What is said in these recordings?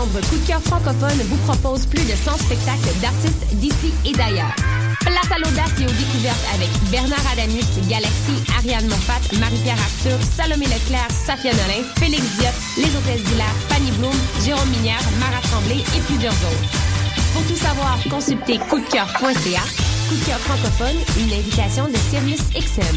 novembre, Coup de cœur francophone vous propose plus de 100 spectacles d'artistes d'ici et d'ailleurs. Place à l'audace et aux découvertes avec Bernard Adamus, Galaxy, Ariane Moffat, Marie-Pierre Arthur, Salomé Leclerc, Safia Nolin, Félix Diop, Les Hôtesses d'Hilaire, Fanny Bloom, Jérôme Minière, Mara Tremblay et plusieurs autres. Pour tout savoir, consultez coupdecoeur.ca. Coup de cœur francophone, une invitation de Sirius XM.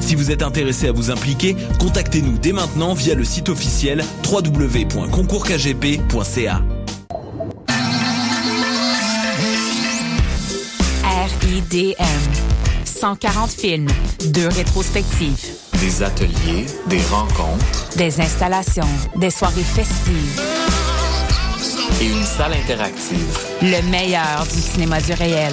Si vous êtes intéressé à vous impliquer, contactez-nous dès maintenant via le site officiel www.concoursKGP.ca. RIDM. 140 films, deux rétrospectives. Des ateliers, des rencontres. Des installations, des soirées festives. Et une salle interactive. Le meilleur du cinéma du réel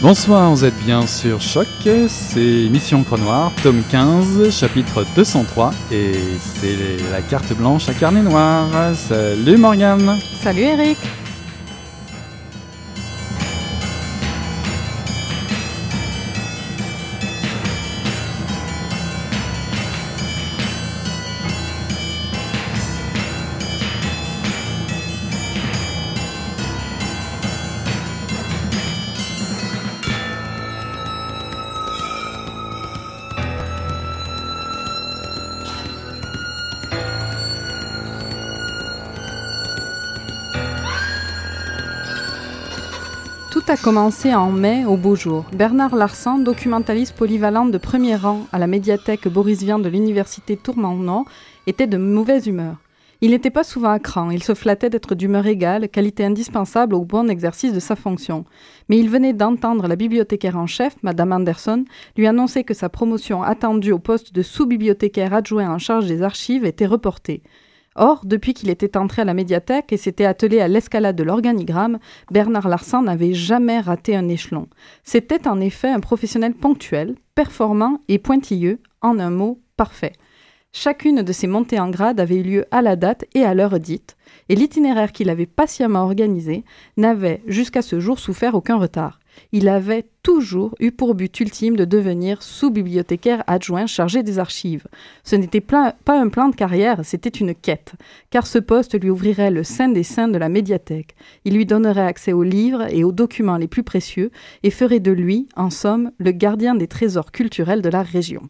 Bonsoir, vous êtes bien sur Choc, c'est Mission Croix tome 15, chapitre 203, et c'est la carte blanche à carnet noir. Salut Morgane. Salut Eric a commencé en mai au beau jour. Bernard Larsan, documentaliste polyvalent de premier rang à la médiathèque Boris Vian de l'université Tourment-Nord, était de mauvaise humeur. Il n'était pas souvent à cran, il se flattait d'être d'humeur égale, qualité indispensable au bon exercice de sa fonction. Mais il venait d'entendre la bibliothécaire en chef, Madame Anderson, lui annoncer que sa promotion attendue au poste de sous-bibliothécaire adjoint en charge des archives était reportée. Or, depuis qu'il était entré à la médiathèque et s'était attelé à l'escalade de l'organigramme, Bernard Larsan n'avait jamais raté un échelon. C'était en effet un professionnel ponctuel, performant et pointilleux, en un mot, parfait. Chacune de ces montées en grade avait eu lieu à la date et à l'heure dite, et l'itinéraire qu'il avait patiemment organisé n'avait jusqu'à ce jour souffert aucun retard il avait toujours eu pour but ultime de devenir sous-bibliothécaire adjoint chargé des archives. Ce n'était pas un plan de carrière, c'était une quête, car ce poste lui ouvrirait le sein des saints de la médiathèque. Il lui donnerait accès aux livres et aux documents les plus précieux et ferait de lui, en somme, le gardien des trésors culturels de la région.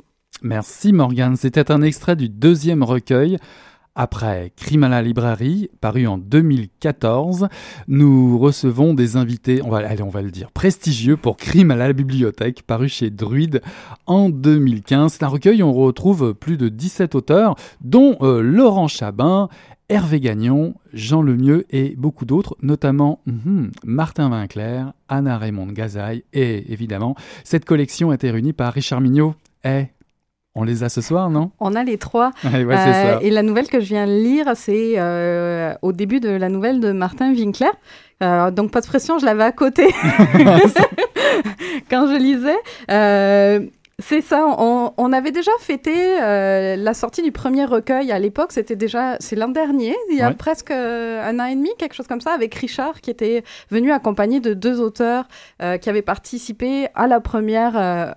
Merci Morgane, c'était un extrait du deuxième recueil après Crime à la librairie, paru en 2014, nous recevons des invités, on va, on va le dire, prestigieux pour Crime à la bibliothèque, paru chez Druide en 2015. C'est un recueil où on retrouve plus de 17 auteurs, dont euh, Laurent Chabin, Hervé Gagnon, Jean Lemieux et beaucoup d'autres, notamment Martin Vinclair, Anna Raymond Gazaille et évidemment, cette collection a été réunie par Richard Mignot. Eh, on les a ce soir, non? On a les trois. Euh, et la nouvelle que je viens de lire, c'est euh, au début de la nouvelle de Martin Winkler, Euh, donc pas de pression, je l'avais à côté quand je lisais. C'est ça, on, on, avait déjà fêté euh, la sortie du premier recueil à l'époque, c'était déjà, c'est l'an dernier, il y a Ouais. presque euh, un an et demi, quelque chose comme ça, avec Richard qui était venu accompagné de deux auteurs euh, qui avaient participé à la première,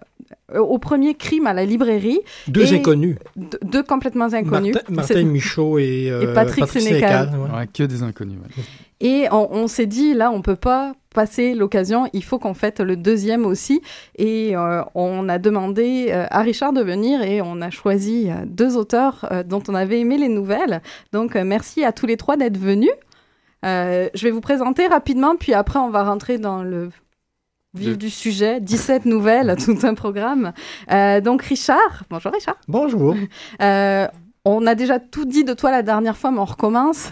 au premier crime à la librairie. Deux Et inconnus. Deux complètement inconnus. Martin, Michaud et, euh, Et Patrick Sénécal. ouais. Ouais, que des inconnus. ouais. Et on, on s'est dit, là, on peut pas passer l'occasion, il faut qu'on fête le deuxième aussi. Et euh, on a demandé euh, à Richard de venir et on a choisi euh, deux auteurs euh, dont on avait aimé les nouvelles. Donc, euh, merci à tous les trois d'être venus. Euh, je vais vous présenter rapidement, puis après, on va rentrer dans le vif Le- du sujet. 17 nouvelles, tout un programme. Euh, donc, Richard, bonjour Richard. Bonjour. Euh, on a déjà tout dit de toi la dernière fois, mais on recommence.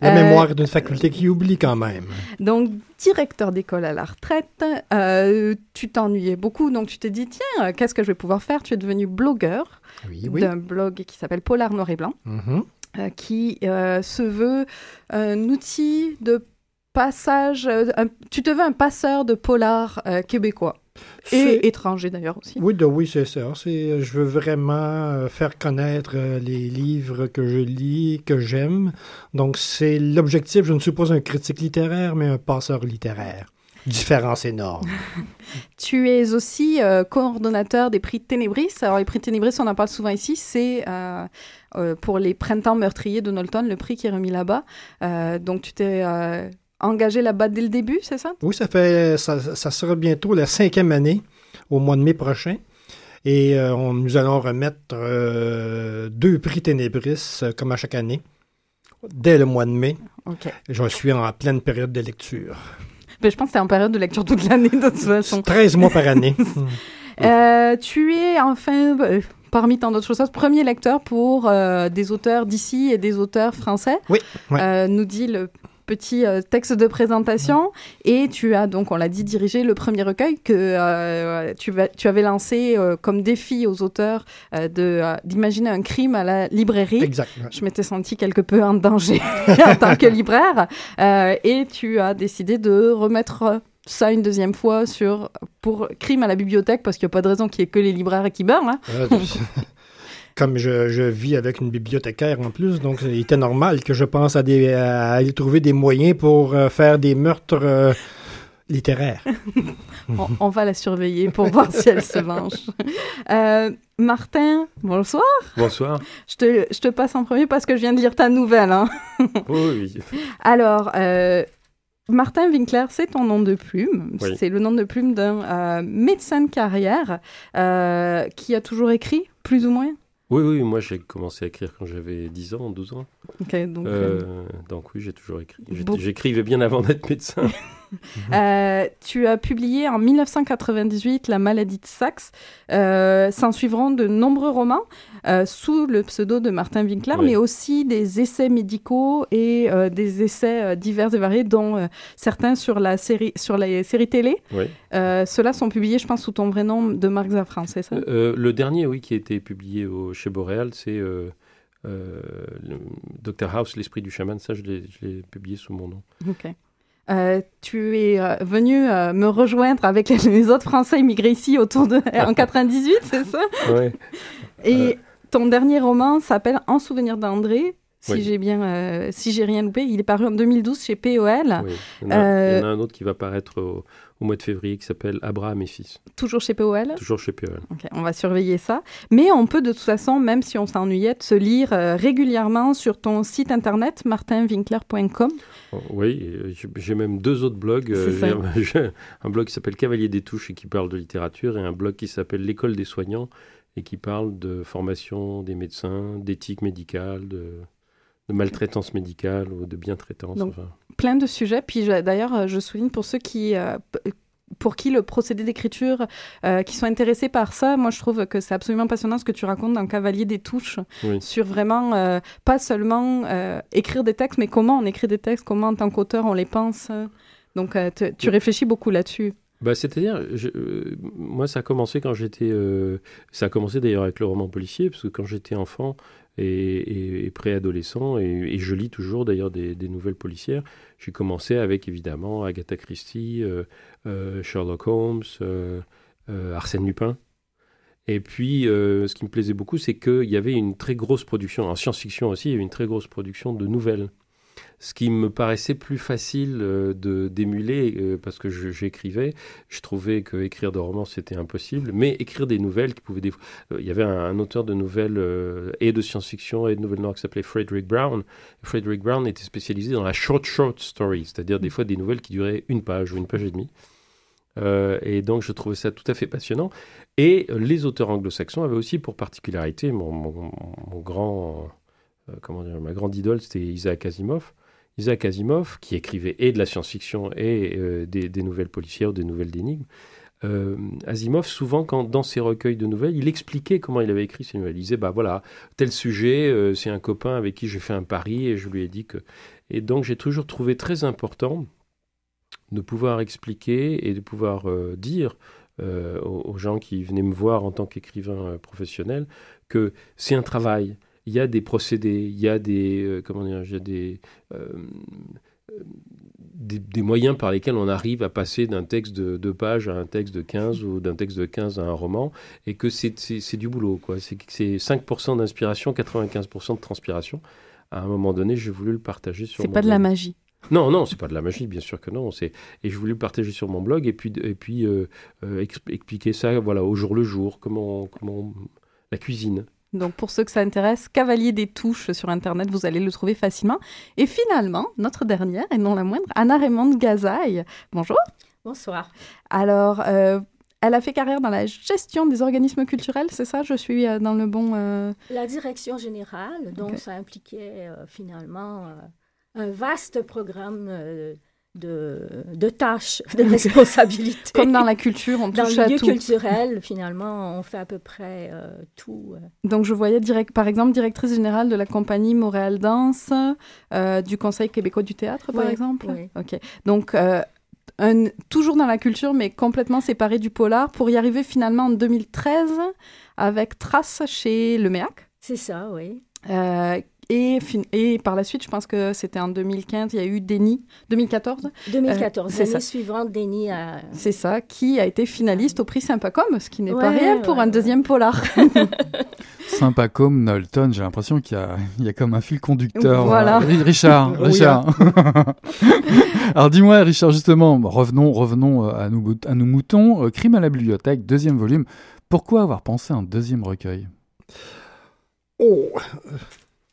La Euh, mémoire d'une faculté qui oublie quand même. Donc, directeur d'école à la retraite, euh, tu t'ennuyais beaucoup, donc tu t'es dit, tiens, qu'est-ce que je vais pouvoir faire? Tu es devenu blogueur Oui, oui. d'un blog qui s'appelle Polar Noir et Blanc, Mhm. euh, qui euh, se veut un outil de passage, euh, un- tu te veux un passeur de polar euh, québécois, et étranger d'ailleurs aussi. Oui, de, oui, c'est ça. C'est, je veux vraiment euh, faire connaître euh, les livres que je lis, que j'aime. Donc, c'est l'objectif. Je ne suis pas un critique littéraire, mais un passeur littéraire. Différence énorme. Tu es aussi euh, coordonnateur des prix Ténébris. Alors, les prix Ténébris, on en parle souvent ici, c'est euh, euh, pour les printemps meurtriers de Knowlton, le prix qui est remis là-bas. Euh, donc, tu t'es euh, engagé là-bas dès le début, c'est ça? Oui, ça fait, ça, ça sera bientôt la cinquième année, au mois de mai prochain. Et euh, on, nous allons remettre euh, deux prix Ténébris, euh, comme à chaque année, dès le mois de mai. OK. Je suis en pleine période de lecture. Ben, je pense que tu es en période de lecture toute l'année, de toute façon. 13 mois par année. Euh, tu es enfin, euh, parmi tant d'autres choses, premier lecteur pour euh, des auteurs d'ici et des auteurs français. Oui, ouais. Nous dit le petit euh, texte de présentation. Et tu as donc, on l'a dit, dirigé le premier recueil que euh, tu, vas- tu avais lancé euh, comme défi aux auteurs de, d'imaginer un crime à la librairie. Exact. ouais. Je m'étais sentie quelque peu en danger en tant que libraire. Et tu as décidé de remettre ça une deuxième fois sur, pour crime à la bibliothèque, parce qu'il n'y a pas de raison qu'il n'y ait que les libraires qui meurent. hein. Euh, Comme je, je vis avec une bibliothécaire en plus, donc il était normal que je pense à, des, à aller trouver des moyens pour euh, faire des meurtres euh, littéraires. On, on va la surveiller pour voir si elle se venge. Euh, Martin, bonsoir. Bonsoir. Je te, je te passe en premier parce que je viens de lire ta nouvelle. hein. Oui. Alors, euh, Martin Winkler, c'est ton nom de plume. Oui. C'est le nom de plume d'un euh, médecin de carrière euh, qui a toujours écrit, plus ou moins? Oui, oui, moi j'ai commencé à écrire quand j'avais 10 ans, 12 ans. Donc, euh, Euh, donc oui, j'ai toujours écrit. J'écrivais bien avant d'être médecin. Euh, tu as publié en 1998 La maladie de Saxe. Euh, S'en suivront de nombreux romans euh, sous le pseudo de Martin Winkler, Oui. mais aussi des essais médicaux et euh, des essais divers et variés, dont certains sur la série, sur la série télé. Oui. Ceux-là sont publiés, je pense, sous ton vrai nom de Marc Zafran, c'est ça? Le dernier, oui, qui a été publié au, chez Boréal, c'est Dr House, l'esprit du chaman. Ça, je l'ai je l'ai publié sous mon nom. Ok. Euh, tu es euh, venu euh, me rejoindre avec les, les autres Français immigrés ici autour de en 98, c'est ça? Ouais. Et ton dernier roman s'appelle En souvenir d'André. Si Oui. j'ai bien, si j'ai rien loupé, il est paru en 2012 chez POL, Oui. Il, y en a, il y en a un autre qui va paraître au, au mois de février qui s'appelle Abraham et fils, toujours chez POL. toujours chez POL. On va surveiller ça. Mais on peut de toute façon, même si on s'ennuyait, se lire euh, régulièrement sur ton site internet martinwinkler.com. Oh, Oui, et j'ai- même deux autres blogs. Euh, j'ai- un blog qui s'appelle Cavalier des Touches et qui parle de littérature, et un blog qui s'appelle L'école des soignants et qui parle de formation des médecins, d'éthique médicale, de, de maltraitance médicale ou de bientraitance. Enfin. Plein de sujets. Puis d'ailleurs, je souligne pour ceux qui, euh, pour qui le procédé d'écriture, euh, qui sont intéressés par ça, moi je trouve que c'est absolument passionnant ce que tu racontes dans Cavalier des touches, Oui. sur vraiment euh, pas seulement euh, écrire des textes, mais comment on écrit des textes, comment en tant qu'auteur on les pense. Donc te- tu réfléchis beaucoup là-dessus. bah, C'est-à-dire, moi, ça a commencé quand j'étais. Ça a commencé d'ailleurs avec le roman policier, parce que quand j'étais enfant et, et, préadolescent, et, je lis toujours d'ailleurs des, nouvelles policières, j'ai commencé avec évidemment Agatha Christie, euh, Sherlock Holmes, Arsène Lupin. Et puis, ce qui me plaisait beaucoup, c'est qu'il y avait une très grosse production, en science-fiction aussi, il y avait une très grosse production de nouvelles ce qui me paraissait plus facile euh, de d'émuler euh, parce que j'écrivais. Je, trouvais que écrire des romans c'était impossible, mais écrire des nouvelles qui pouvaient. Des... Euh, il y avait un, auteur de nouvelles et de science-fiction et de nouvelles noires qui s'appelait Frederick Brown. Frederick Brown était spécialisé dans la short short story, c'est-à-dire des fois des nouvelles qui duraient une page ou une page et demie. et donc je trouvais ça tout à fait passionnant. Et les auteurs anglo-saxons avaient aussi pour particularité, mon, mon, mon grand, comment dire, ma grande idole, c'était Isaac Asimov. Isaac Asimov, qui écrivait et de la science-fiction et euh, des, nouvelles policières, des nouvelles d'énigmes, euh, Asimov, souvent, quand, dans ses recueils de nouvelles, il expliquait comment il avait écrit ses nouvelles. Il disait, bah voilà, tel sujet, euh, c'est un copain avec qui j'ai fait un pari et je lui ai dit que... Et donc, j'ai toujours trouvé très important de pouvoir expliquer et de pouvoir dire aux, gens qui venaient me voir en tant qu'écrivain professionnel que c'est un travail, il y a des procédés, il y a des, euh, comment dire, il y a des, euh, des, moyens par lesquels on arrive à passer d'un texte de deux pages à un texte de 15 ou d'un texte de 15 à un roman, et que c'est du boulot. quoi. C'est 5% d'inspiration, 95% de transpiration. À un moment donné, j'ai voulu le partager sur C'est pas de la magie. Non, non, c'est pas de la magie, bien sûr que non. Et je voulais le partager sur mon blog et puis, et puis euh, expliquer ça voilà, au jour le jour, comment, comment la cuisine. Donc pour ceux que ça intéresse, Cavalier des touches sur Internet, vous allez le trouver facilement. Et finalement, notre dernière, et non la moindre, Anna Raymond Gazaille. Bonjour. Bonsoir. Alors, euh, elle a fait carrière dans la gestion des organismes culturels, c'est ça? Je suis euh, dans le bon... Euh, la direction générale, donc ça impliquait finalement un vaste programme de, de tâches, de responsabilités. Comme dans la culture, on touche à tout. Dans le milieu culturel, finalement, on fait à peu près euh, tout. Euh. Donc, je voyais, direct, par exemple, directrice générale de la compagnie Montréal Danse, euh, du Conseil québécois du théâtre, par exemple. Oui. OK. Donc, un, toujours dans la culture, mais complètement séparé du polar, pour y arriver finalement en 2013 avec Trace chez Le Méac. C'est ça, oui. Et, et, par la suite, je pense que c'était en 2015, il y a eu Denis, 2014 2014, l'année suivante, Denis a... C'est ça, qui a été finaliste au prix Sympacom, ce qui n'est pas rien pour un deuxième polar. Sympacom, Nolton, j'ai l'impression qu'il y, y a, comme un fil conducteur. Voilà. Richard, Richard. Alors dis-moi, Richard, justement, revenons, revenons euh, à, nous, à nos moutons. Euh, Crime à la bibliothèque, deuxième volume. Pourquoi avoir pensé à un deuxième recueil? Oh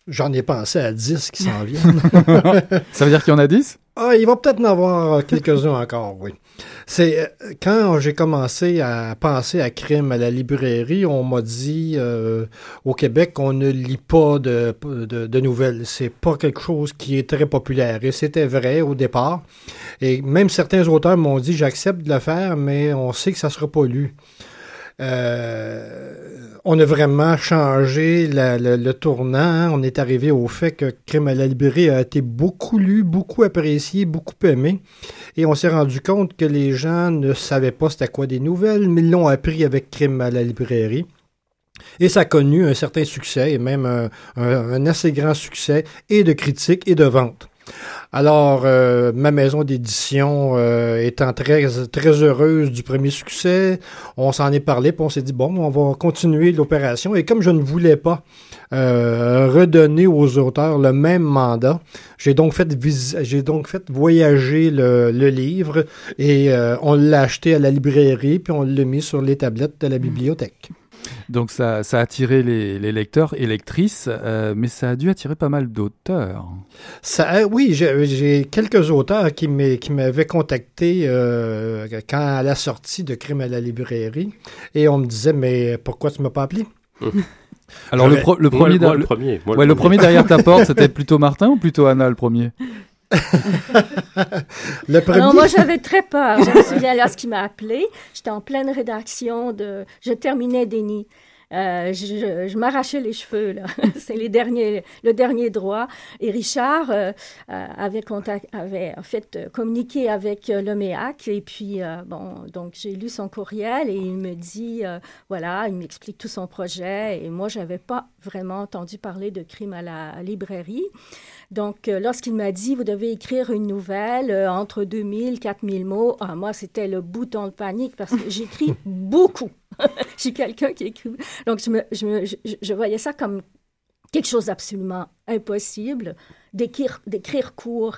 J'en ai pensé à 10 qui s'en viennent. Ça veut dire qu'il y en a 10? Ah, il va peut-être en avoir quelques-uns encore, oui. C'est euh, quand j'ai commencé à penser à crime à la librairie, on m'a dit euh, au Québec qu'on ne lit pas de, de, de nouvelles. C'est pas quelque chose qui est très populaire. Et c'était vrai au départ. Et même certains auteurs m'ont dit j'accepte de le faire, mais on sait que ça sera pas lu. Euh, on a vraiment changé le, tournant. Hein. On est arrivé au fait que Crime à la librairie a été beaucoup lu, beaucoup apprécié, beaucoup aimé. Et on s'est rendu compte que les gens ne savaient pas c'était quoi des nouvelles, mais l'ont appris avec Crime à la librairie. Et ça a connu un certain succès, et même un assez grand succès, et de critiques et de ventes. Alors, euh, ma maison d'édition euh, étant très, très heureuse du premier succès, on s'en est parlé, puis on s'est dit, bon, on va continuer l'opération. Et comme je ne voulais pas euh, redonner aux auteurs le même mandat, j'ai donc fait, j'ai donc fait voyager le, le livre et on l'a acheté à la librairie, puis on l'a mis sur les tablettes de la bibliothèque. Donc ça, ça a attiré les, lecteurs et lectrices, euh, mais ça a dû attirer pas mal d'auteurs. Ça, oui, j'ai quelques auteurs qui m'avaient contacté euh, quand à la sortie de Crime à la librairie, et on me disait mais pourquoi tu m'as pas appelé? Alors le, le, premier, le, premier, ouais, le premier derrière ta porte, c'était plutôt Martin ou plutôt Anna le premier? le moi, j'avais très peur. Je me souviens qui m'a appelé. J'étais en pleine rédaction de. Je terminais Denis. Euh, je, je m'arrachais les cheveux, là. C'est les derniers, le dernier droit. Et Richard euh, euh, avait, contact, avait en fait communiqué avec le MEAC. Et puis, euh, bon, donc j'ai lu son courriel et il me dit, voilà, il m'explique tout son projet. Et moi, je n'avais pas vraiment entendu parler de crime à la librairie. Donc, lorsqu'il m'a dit, vous devez écrire une nouvelle entre 2000, 4000 mots, ah, moi, c'était le bouton de panique parce que j'écris beaucoup. je suis quelqu'un qui écrit. Donc, je, me, je, me- je- je voyais ça comme quelque chose d'absolument impossible, d'écrire, court.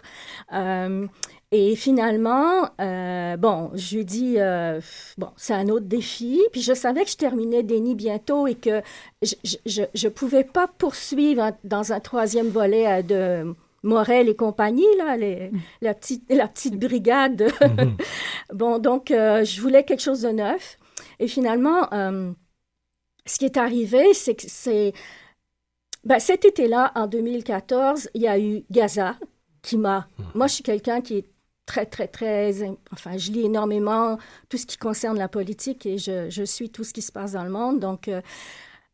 Euh, et finalement, euh, bon, je lui dit, euh, bon, c'est un autre défi. Puis je savais que je terminais Déni bientôt et que je ne pouvais pas poursuivre dans un troisième volet euh, de Morel et compagnie, là, les- la, petite, la petite brigade. bon, donc, euh, je voulais quelque chose de neuf. Et finalement, euh, ce qui est arrivé, c'est que c'est... Ben, cet été-là, en 2014, il y a eu Gaza qui m'a... Moi, je suis quelqu'un qui est très, très, très... Enfin, je lis énormément tout ce qui concerne la politique et je, je suis tout ce qui se passe dans le monde. Donc, euh,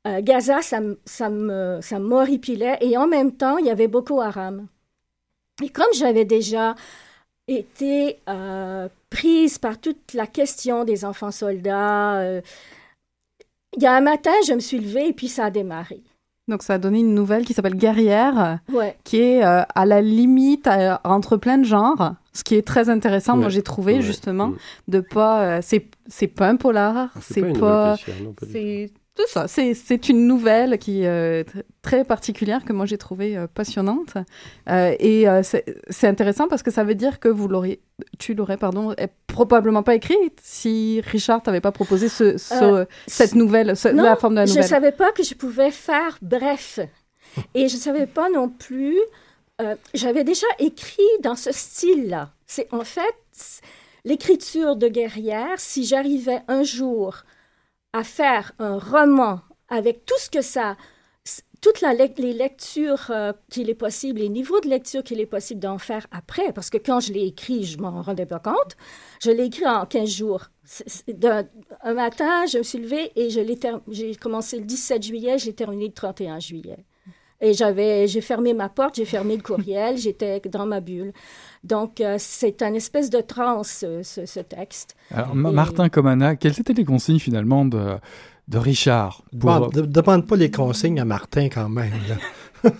euh, Gaza, ça, ça me ça m'horripilait. Et en même temps, il y avait Boko Haram. Et comme j'avais déjà été euh, prise par toute la question des enfants soldats, euh, il y a un matin, je me suis levée et puis ça a démarré. Donc ça a donné une nouvelle qui s'appelle Guerrière, Ouais. qui est euh, à la limite euh, entre plein de genres, ce qui est très intéressant. Moi j'ai trouvé Ouais. justement Mm. de pas, euh, c'est c'est pas un polar, C'est c'est pas pas, nouvelle c'est tout ça. C'est une nouvelle qui est euh, tr- très particulière que moi j'ai trouvée euh, passionnante Euh, et euh, c'est intéressant parce que ça veut dire que vous l'aurez, tu l'aurais pardon, probablement pas écrite si Richard t'avait pas proposé ce, ce- cette nouvelle, ce- Non, la forme de la je nouvelle. ne savais pas que je pouvais faire bref. Et je ne savais pas non plus. J'avais déjà écrit dans ce style-là. C'est en fait l'écriture de guerrière. Si j'arrivais un jour à faire un roman avec tout ce que ça. Toutes les lectures euh, qu'il est possible, les niveaux de lecture qu'il est possible d'en faire après, parce que quand je l'ai écrit, je m'en rendais pas compte. Je l'ai écrit en 15 jours. D'un- un matin, je me suis levée et j'ai commencé le 17 juillet, j'ai terminé le 31 juillet. Et j'avais, j'ai fermé ma porte, j'ai fermé le courriel, j'étais dans ma bulle. Donc, euh, c'est un espèce de transe, ce, texte. Alors, Et- Martin comme Anna, quelles étaient les consignes finalement de, de Richard pour- Bon, demande pas les consignes à Martin quand même. là.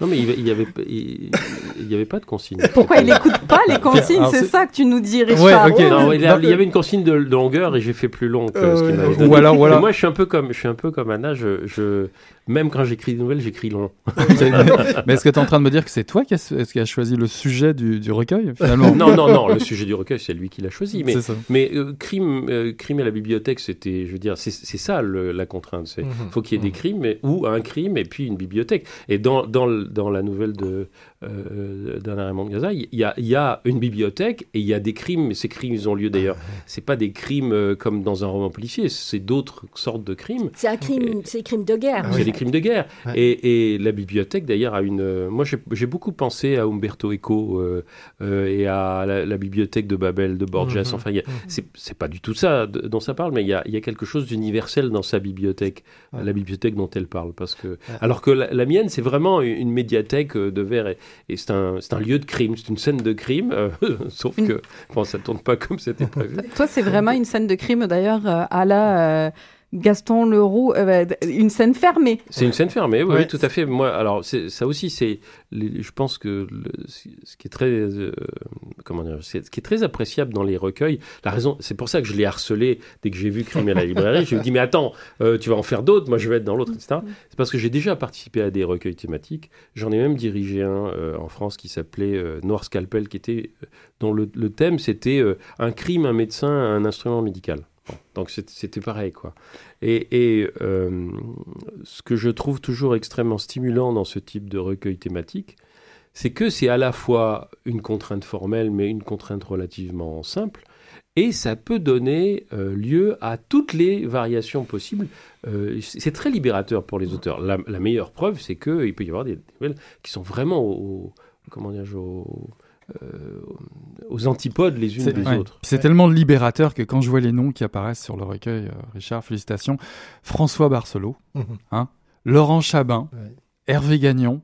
Non, mais il n'y avait, il, il y avait pas de consigne. Pourquoi il n'écoute pas les consignes? C'est ça que tu nous dis, Richard. Non, il, y a- il y avait une consigne de, de longueur et j'ai fait plus long que ce qu'il Euh, m'avait ou donné. alors- ou Mais alors- moi, je suis un peu comme, je suis un peu comme Anna. Je, je- même quand j'écris des nouvelles, j'écris long. Mais est-ce que tu es en train de me dire que c'est toi qui as, est-ce qui a choisi le sujet du, du recueil finalement non, non, non. Le sujet du recueil, c'est lui qui l'a choisi. Mais, euh, crime, euh, crime à la bibliothèque, c'était, je veux dire, c'est c'est ça le- la contrainte. C'est, Mhm. faut qu'il y ait des crimes, mais, ou un crime et puis une bibliothèque. Et dans, dans, le- dans la nouvelle de euh, d'Anna Raymond Gaza, il y a, il y a une bibliothèque et il y a des crimes. Mais ces crimes, ils ont lieu d'ailleurs. C'est pas des crimes euh, comme dans un roman policier. C'est d'autres sortes de crimes. C'est un crime, c'est crime de guerre. C'est des crimes de guerre. Ouais. Et, et la bibliothèque, d'ailleurs, a une. euh, moi, j'ai beaucoup pensé à Umberto Eco euh, euh, et à la, la bibliothèque de Babel de Borges. Mhm. Enfin, il y a- c'est pas du tout ça de- dont ça parle, mais il y a, il y a quelque chose d'universel dans sa bibliothèque, Ouais. la bibliothèque dont elle parle. Parce que, alors que la, la mienne, c'est vraiment une médiathèque de verre et, et c'est un, c'est un lieu de crime, c'est une scène de crime, euh, sauf que bon, ça tourne pas comme c'était prévu. Toi, c'est vraiment une scène de crime, d'ailleurs, à la euh, Gaston Leroux, euh, une scène fermée. C'est une scène fermée, oui, Ouais. oui, tout à fait. Moi, alors ça aussi, c'est, je pense que le- ce qui est très, euh, comment dire, ce qui est très appréciable dans les recueils. La raison, c'est pour ça que je l'ai harcelé dès que j'ai vu Crime à la librairie. je lui ai dit, mais attends, euh, tu vas en faire d'autres, moi je vais être dans l'autre, etc. C'est parce que j'ai déjà participé à des recueils thématiques. J'en ai même dirigé un euh, en France qui s'appelait euh, Noir Scalpel, qui était euh, dont le, le thème c'était euh, un crime, un médecin, un instrument médical. Donc c'était pareil, quoi. Et, euh, ce que je trouve toujours extrêmement stimulant dans ce type de recueil thématique, c'est que c'est à la fois une contrainte formelle, mais une contrainte relativement simple, et ça peut donner euh, lieu à toutes les variations possibles. Euh, c'est très libérateur pour les auteurs. La, meilleure preuve, c'est qu'il peut y avoir des, nouvelles qui sont vraiment au, au- comment dire, au, euh, aux antipodes les unes des ouais. autres. C'est tellement libérateur que quand je vois les noms qui apparaissent sur le recueil, euh, Richard, félicitations, François Barcelot, Mhm. hein, Laurent Chabin, Ouais. Hervé Gagnon,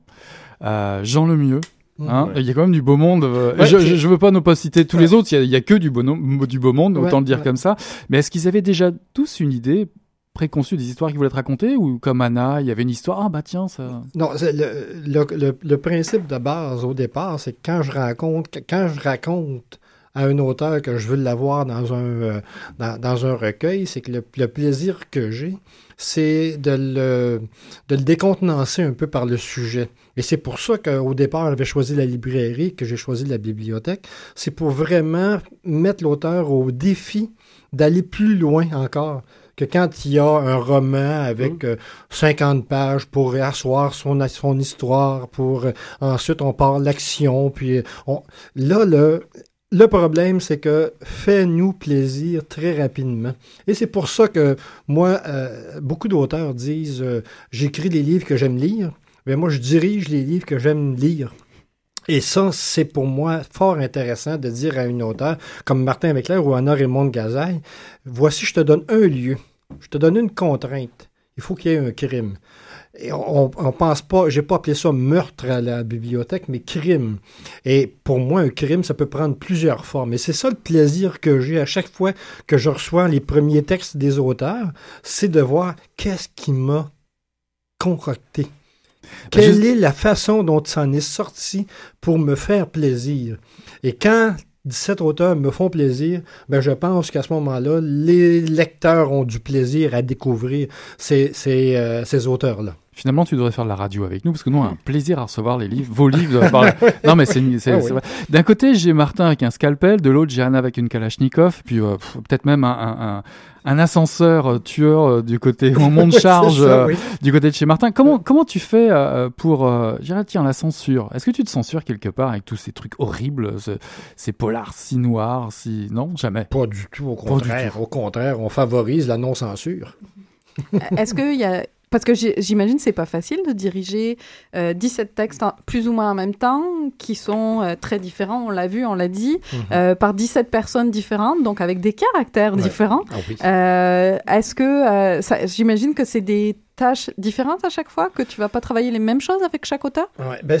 euh, Jean Lemieux. Hein, Ouais. Il y a quand même du beau monde. Ouais, je, je, je veux pas ne pas citer tous Ouais. les autres. Il y, a, il y a que du beau, nom- du beau monde, autant le dire comme ça. Mais est-ce qu'ils avaient déjà tous une idée préconçue des histoires qu'ils voulaient te raconter ou comme Anna, il y avait une histoire. Ah bah tiens ça. Non, le, le, principe de base au départ, c'est que quand je raconte, quand je raconte à un auteur que je veux l'avoir dans un euh, dans, un recueil, c'est que le, le plaisir que j'ai, c'est de le, de le décontenancer un peu par le sujet. Et c'est pour ça qu'au départ, j'avais choisi la librairie, que j'ai choisi la bibliothèque. C'est pour vraiment mettre l'auteur au défi d'aller plus loin encore que quand il y a un roman avec euh, 50 pages pour asseoir son, son histoire, pour euh, ensuite on part l'action, puis euh, on... là, le, le problème, c'est que fais-nous plaisir très rapidement. Et c'est pour ça que moi, euh, beaucoup d'auteurs disent euh, j'écris les livres que j'aime lire, mais moi je dirige les livres que j'aime lire. Et ça, c'est pour moi fort intéressant de dire à une auteur comme Martin Leclerc ou Anna Raymond Gazaille, voici, je te donne un lieu, je te donne une contrainte. Il faut qu'il y ait un crime. Et on, on pense pas, j'ai pas appelé ça meurtre à la bibliothèque, mais crime. Et pour moi, un crime, ça peut prendre plusieurs formes. Et c'est ça le plaisir que j'ai à chaque fois que je reçois les premiers textes des auteurs, c'est de voir qu'est-ce qui m'a concocté. Quelle Juste- est la façon dont ça en est sorti pour me faire plaisir? Et quand 17 auteurs me font plaisir, ben je pense qu'à ce moment-là, les lecteurs ont du plaisir à découvrir ces, ces, euh, ces auteurs-là. Finalement, tu devrais faire de la radio avec nous parce que nous, on a un plaisir à recevoir les livres, vos livres. de- non, mais c'est c'est- Ah oui. c'est vrai. D'un côté, j'ai Martin avec un scalpel, de l'autre, j'ai Anna avec une Kalachnikov, puis euh, pff, peut-être même un, un, un- un ascenseur euh, tueur euh, du côté au monde charge c'est ça, euh, oui. du côté de chez Martin. Comment comment tu fais euh, pour, euh, dirais, tiens, la censure? Est-ce que tu te censures quelque part avec tous ces trucs horribles, ce- ces polars si noirs, si non, jamais. Pas du tout, au contraire. Au contraire, on favorise la non-censure. Est-ce qu'il y a. Parce que j'imagine que c'est pas facile de diriger euh, 17 textes plus ou moins en même temps, qui sont euh, très différents, on l'a vu, on l'a dit, Mhm. euh, par 17 personnes différentes, donc avec des caractères Ouais. différents. Ah oui. Euh, Est-ce que. euh, j'imagine que c'est des tâches différentes à chaque fois, que tu vas pas travailler les mêmes choses avec chaque auteur? Ouais, ben,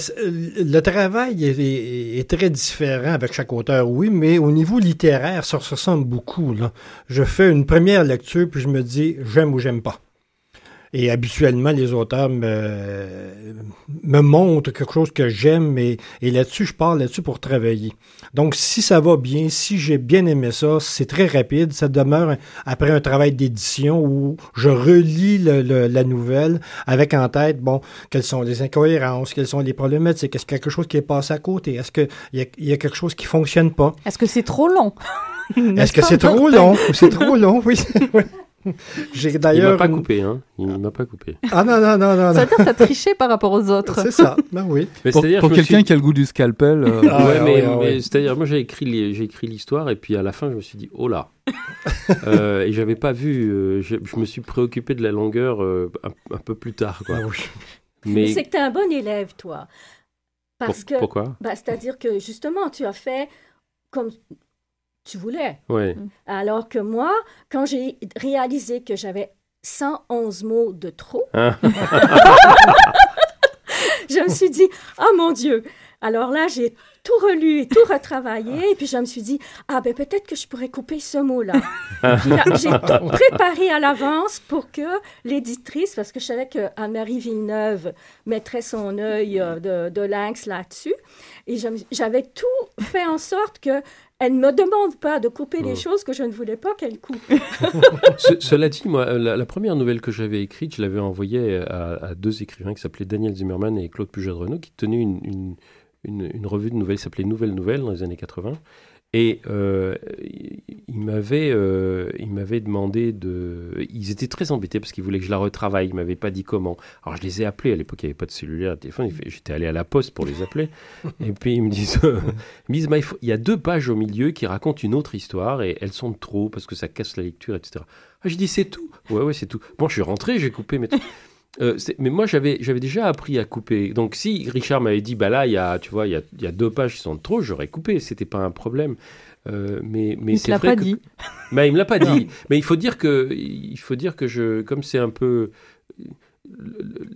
le travail est, est- est très différent avec chaque auteur, oui, mais au niveau littéraire, ça se ressemble beaucoup. Là. Je fais une première lecture, puis je me dis j'aime ou j'aime pas. Et habituellement, les auteurs me, me montrent quelque chose que j'aime, et, et là-dessus, je pars là-dessus pour travailler. Donc, si ça va bien, si j'ai bien aimé ça, c'est très rapide. Ça demeure après un travail d'édition où je relis le- le- la nouvelle avec en tête, bon, quelles sont les incohérences, quelles sont les problématiques, est-ce qu'il y a quelque chose qui est passé à côté, est-ce qu'il y, y a quelque chose qui fonctionne pas, Est-ce que c'est trop long? Est-ce que c'est trop long, c'est trop long, oui. Il m'a pas coupé, hein. Il m'a pas coupé. Ah non, non, non, non, Ça veut dire que t'as triché par rapport aux autres. C'est ça, ben oui. Mais Pour, quelqu'un suis- qui a le goût du scalpel, euh, Ah ouais, ouais, mais, ouais, c'est-à-dire, moi j'ai écrit, les- j'ai écrit l'histoire et puis à la fin je me suis dit, oh là Euh, Et j'avais pas vu, euh, je, je me suis préoccupé de la longueur euh, un, un peu plus tard. Quoi. Ah oui. Mais Mais c'est que tu es un bon élève, toi. Parce pour- que, pourquoi? Bah, c'est-à-dire que justement, tu as fait comme tu voulais. Ouais. Alors que moi, quand j'ai réalisé que j'avais 111 mots de trop, Hein? je me suis dit, oh mon Dieu. Alors là, j'ai tout relu et tout retravaillé. Et puis je me suis dit, ah ben peut-être que je pourrais couper ce mot-là. J'ai tout préparé à l'avance pour que l'éditrice, parce que je savais que Anne-Marie Villeneuve mettrait son œil euh, de, de lynx là-dessus. Et j'avais tout fait en sorte que elle ne me demande pas de couper les Mm. choses que je ne voulais pas qu'elle coupe. Ce- cela dit, moi, la, la première nouvelle que j'avais écrite, je l'avais envoyée à, à deux écrivains qui s'appelaient Daniel Zimmerman et Claude Puget de Renaud, qui tenaient une, une, une- une revue de nouvelles qui s'appelait Nouvelles Nouvelles dans les années 80. Et euh, ils m'avaient euh, demandé de... Ils étaient très embêtés parce qu'ils voulaient que je la retravaille. Ils m'avaient pas dit comment. Alors je les ai appelés. À l'époque, il n'y avait pas de cellulaire, de téléphone. J'étais allé à la poste pour les appeler. et puis ils me disent, euh, il, y a deux pages au milieu qui racontent une autre histoire et elles sont de trop parce que ça casse la lecture, etc. Ah, je dis, c'est tout. Ouais, ouais, c'est tout. Bon, je suis rentré, j'ai coupé mes trucs. Euh, mais moi, j'avais, j'avais déjà appris à couper. Donc, si Richard m'avait dit, bah là, il y a, tu vois, il y a, il y a deux pages qui sont de trop, j'aurais coupé. C'était pas un problème. Euh, mais, mais c'est vrai pas que- dit. Mais il me l'a pas dit. Mais il faut dire que, il faut dire que je, comme c'est un peu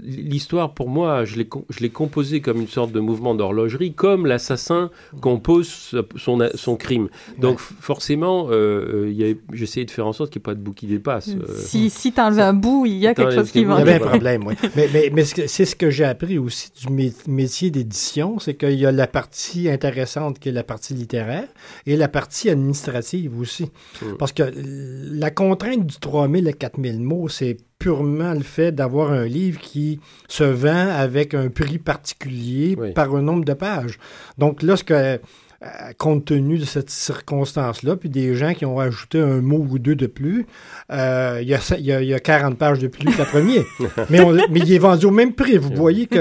l'histoire pour moi, je l'ai com- je l'ai composée comme une sorte de mouvement d'horlogerie, comme l'assassin compose son, son crime. Donc forcément, euh, euh, j'essayais de faire en sorte qu'il n'y ait pas de bout qui dépasse. euh. Si, si t'enlèves un bout, il y a quelque chose qui va. Il y avait un problème, oui. Mais, mais, mais c'est ce que j'ai appris aussi du mé- métier d'édition, c'est qu'il y a la partie intéressante qui est la partie littéraire et la partie administrative aussi. Mm. Parce que la contrainte du 3000 à 4000 mots, c'est purement le fait d'avoir un livre qui se vend avec un prix particulier Oui. par un nombre de pages. Donc là, ce que, euh, compte tenu de cette circonstance-là, puis des gens qui ont ajouté un mot ou deux de plus, euh, il y, il y a- il y a 40 pages de plus que la première. mais, on- mais il est vendu au même prix. Vous voyez que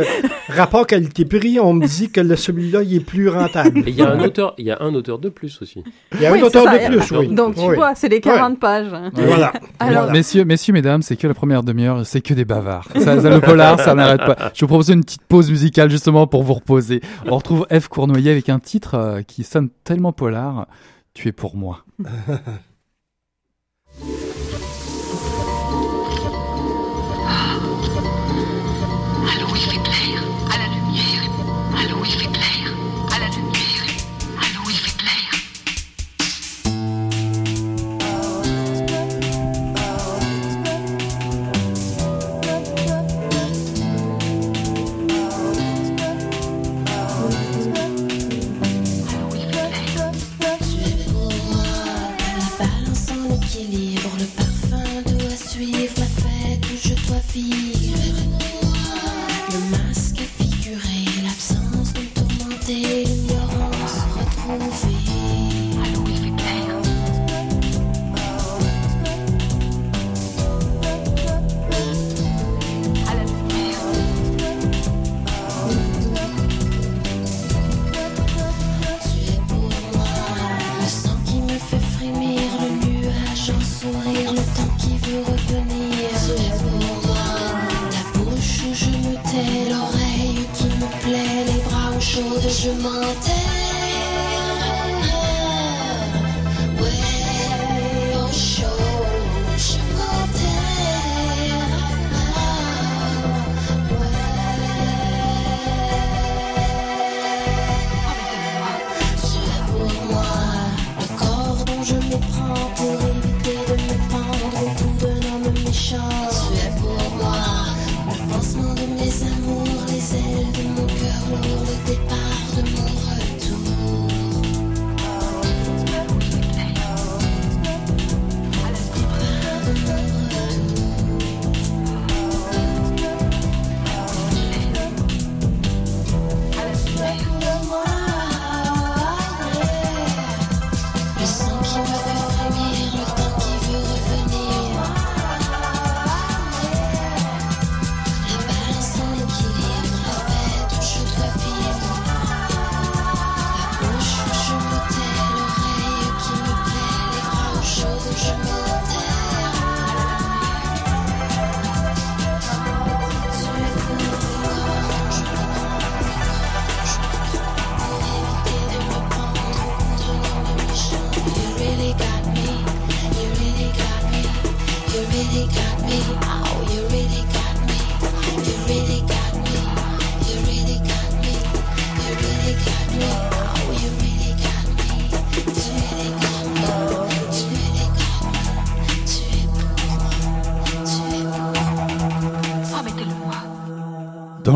rapport qualité-prix, on me dit que celui-là, il est plus rentable. Il y a un auteur, il y a un auteur de plus aussi. Il y a Oui, un auteur ça. de plus, oui. Donc tu Oui. vois, c'est les 40 pages. hein. Voilà. Alors, Voilà. Messieurs, messieurs, mesdames, c'est que la première demi-heure, c'est que des bavards. Ça, ça, le polar, ça n'arrête pas. Je vous propose une petite pause musicale justement pour vous reposer. On retrouve F. Cournoyer avec un titre euh, qui sonne tellement polar. Tu es pour moi. Allô,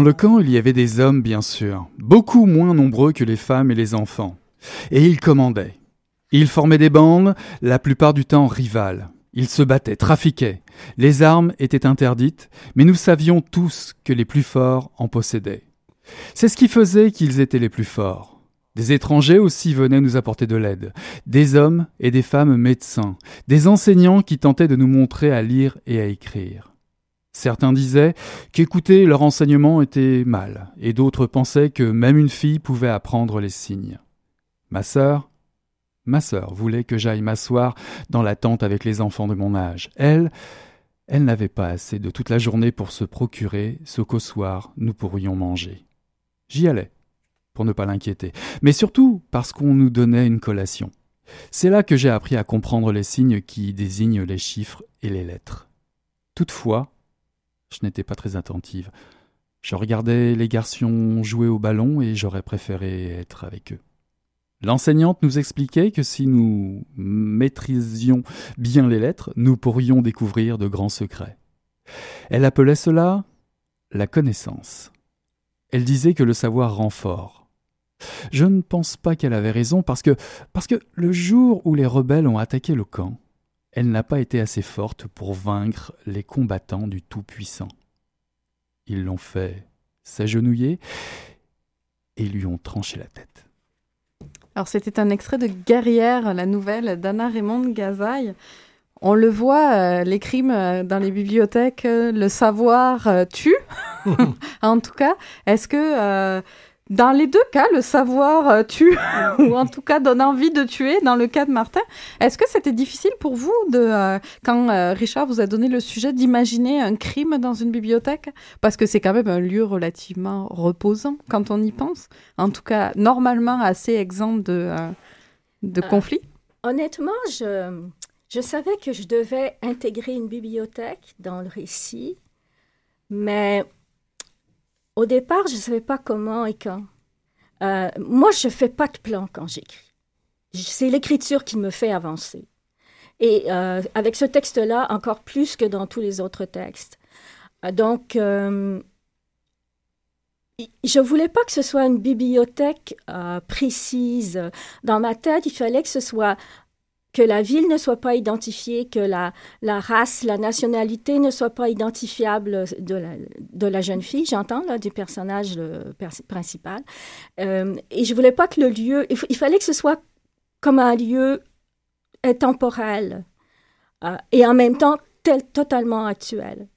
Dans le camp, il y avait des hommes, bien sûr, beaucoup moins nombreux que les femmes et les enfants. Et ils commandaient. Ils formaient des bandes, la plupart du temps rivales. Ils se battaient, trafiquaient. Les armes étaient interdites, mais nous savions tous que les plus forts en possédaient. C'est ce qui faisait qu'ils étaient les plus forts. Des étrangers aussi venaient nous apporter de l'aide, des hommes et des femmes médecins, des enseignants qui tentaient de nous montrer à lire et à écrire. Certains disaient qu'écouter leur enseignement était mal, et d'autres pensaient que même une fille pouvait apprendre les signes. Ma sœur, ma sœur voulait que j'aille m'asseoir dans la tente avec les enfants de mon âge. Elle, Elle n'avait pas assez de toute la journée pour se procurer ce qu'au soir nous pourrions manger. J'y allais, pour ne pas l'inquiéter, mais surtout parce qu'on nous donnait une collation. C'est là que j'ai appris à comprendre les signes qui désignent les chiffres et les lettres. Toutefois, je n'étais pas très attentive. Je regardais les garçons jouer au ballon et j'aurais préféré être avec eux. L'enseignante nous expliquait que si nous maîtrisions bien les lettres, nous pourrions découvrir de grands secrets. Elle appelait cela la connaissance. Elle disait que le savoir rend fort. Je ne pense pas qu'elle avait raison parce que, parce que le jour où les rebelles ont attaqué le camp, elle n'a pas été assez forte pour vaincre les combattants du Tout-Puissant. Ils l'ont fait s'agenouiller et lui ont tranché la tête. Alors, c'était un extrait de Guerrière, la nouvelle d'Anna Raymond Gazaille. On le voit, euh, les crimes euh, dans les bibliothèques, euh, le savoir euh, tue, en tout cas. Est-ce que, euh, dans les deux cas, le savoir euh, tue, ou en tout cas donne envie de tuer, dans le cas de Martin, est-ce que c'était difficile pour vous, de, euh, quand euh, Richard vous a donné le sujet, d'imaginer un crime dans une bibliothèque? Parce que c'est quand même un lieu relativement reposant, quand on y pense. En tout cas, normalement assez exempt de, euh, de conflits. Honnêtement, je, je savais que je devais intégrer une bibliothèque dans le récit, mais au départ, je ne savais pas comment et quand. Euh, moi, je ne fais pas de plan quand j'écris. C'est l'écriture qui me fait avancer. Et euh, avec ce texte-là, encore plus que dans tous les autres textes. Euh, donc, je voulais pas que ce soit une bibliothèque précise. Dans ma tête, il fallait que ce soit que la ville ne soit pas identifiée, que la, la race, la nationalité ne soit pas identifiable de la, de la jeune fille, j'entends, là, du personnage euh, pers- principal. Euh, et je voulais pas que le lieu... Il, fallait que ce soit comme un lieu intemporel euh, et en même temps tel, totalement actuel.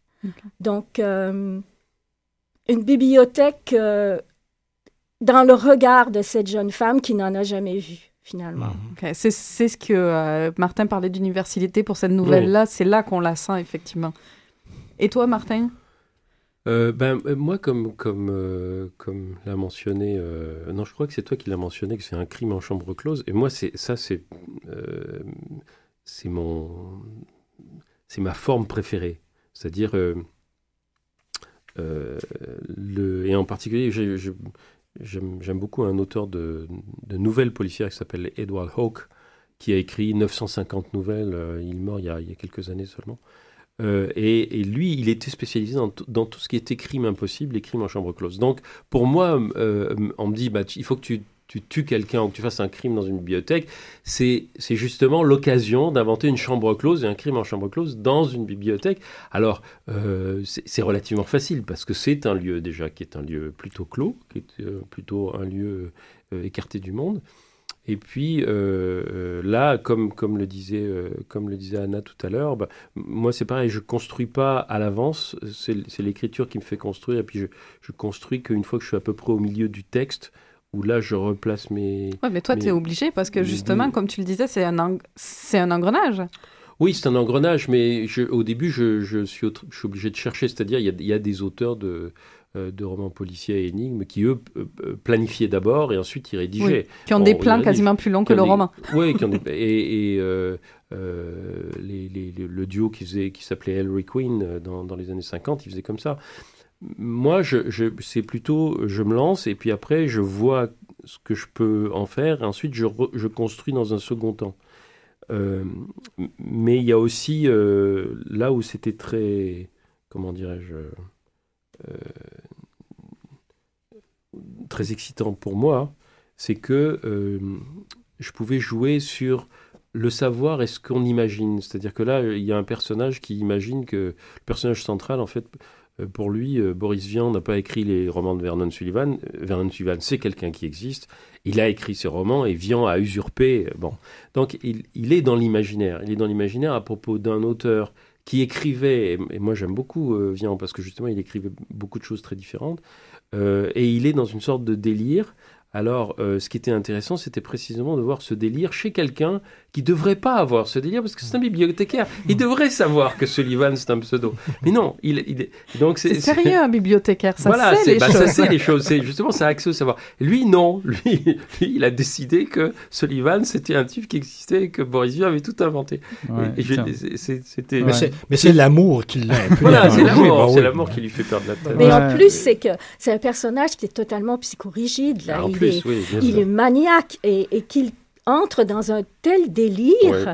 Donc, euh, une bibliothèque euh, dans le regard de cette jeune femme qui n'en a jamais vu, finalement. Ok, C'est c'est ce que euh, Martin parlait d'universalité pour cette nouvelle-là. C'est là qu'on la sent, effectivement. Et toi, Martin? Euh, ben, euh, moi, comme, comme, euh, comme l'a mentionné, non, je crois que c'est toi qui l'as mentionné, que c'est un crime en chambre close. Et moi, c'est ça, c'est c'est mon, c'est ma forme préférée. C'est-à-dire, le, et en particulier, j'ai- j'aime beaucoup un auteur de, nouvelles policières qui s'appelle Edward Hawke, qui a écrit 950 nouvelles. euh, il est mort il y a, quelques années seulement. Euh, et, lui, il était spécialisé dans, tout ce qui était crime impossible et crime en chambre close. Donc, pour moi, euh, on me dit, bah, il faut que tu, tu tues quelqu'un ou que tu fasses un crime dans une bibliothèque. C'est justement l'occasion d'inventer une chambre close et un crime en chambre close dans une bibliothèque. Alors, euh, c'est relativement facile parce que c'est un lieu déjà qui est un lieu plutôt clos, qui est euh, plutôt un lieu euh, écarté du monde. Et puis là, comme, comme, le disait, comme le disait Anna tout à l'heure, bah, moi c'est pareil, je construis pas à l'avance, c'est l'écriture qui me fait construire, et puis je, je construis qu'une fois que je suis à peu près au milieu du texte, où là je replace mes... Ouais, mais toi, mes- tu es obligé parce que justement, comme tu le disais, c'est un, c'est un engrenage. Oui, c'est un engrenage, mais je- au début je, je suis, autre- je suis obligé de chercher, c'est-à-dire il y a, il y a des auteurs de, euh, de romans policiers et énigmes qui eux planifiaient d'abord et ensuite ils rédigeaient. Oui, qui ont Bon, des plans quasiment plus longs que le des- roman. Oui, qui ont des- et, et, euh, euh, les- les- les- le duo qui, faisait, qui s'appelait Ellery Queen dans, dans les années 50, ils faisaient comme ça. Moi, c'est plutôt, je me lance et puis après, je vois ce que je peux en faire et ensuite, je, construis dans un second temps. Euh, mais il y a aussi euh, là où c'était très, comment dirais-je, euh, très excitant pour moi, c'est que je pouvais jouer sur le savoir et ce qu'on imagine. C'est-à-dire que là, il y a un personnage qui imagine que le personnage central, en fait, pour lui, euh, Boris Vian n'a pas écrit les romans de Vernon Sullivan. Euh, Vernon Sullivan, c'est quelqu'un qui existe. Il a écrit ses romans et Vian a usurpé. euh, Bon, donc il, est dans l'imaginaire. Il est dans l'imaginaire à propos d'un auteur qui écrivait. Et, moi, j'aime beaucoup euh, Vian parce que justement, il écrivait beaucoup de choses très différentes. Euh, et il est dans une sorte de délire Alors, euh, ce qui était intéressant, c'était précisément de voir ce délire chez quelqu'un qui devrait pas avoir ce délire, parce que c'est un bibliothécaire. Il devrait savoir que Sullivan, c'est un pseudo. Mais non, il, il est... Donc C'est sérieux, un bibliothécaire, ça voilà, sait c'est les bah, choses. ça sait les choses. C'est justement ça a accès au savoir. Lui non, lui, lui, il a décidé que Sullivan c'était un type qui existait et que Boris Vian avait tout inventé. Ouais, c'était. Mais c'est- mais c'est l'amour qui l'a Voilà, c'est l'amour, Bah c'est oui. l'amour qui lui fait perdre la tête. Mais en plus, c'est que c'est un personnage qui est totalement psychorigide. Là. Ah, plus, est, oui, il est maniaque et, et qu'il entre dans un tel délire, Ouais.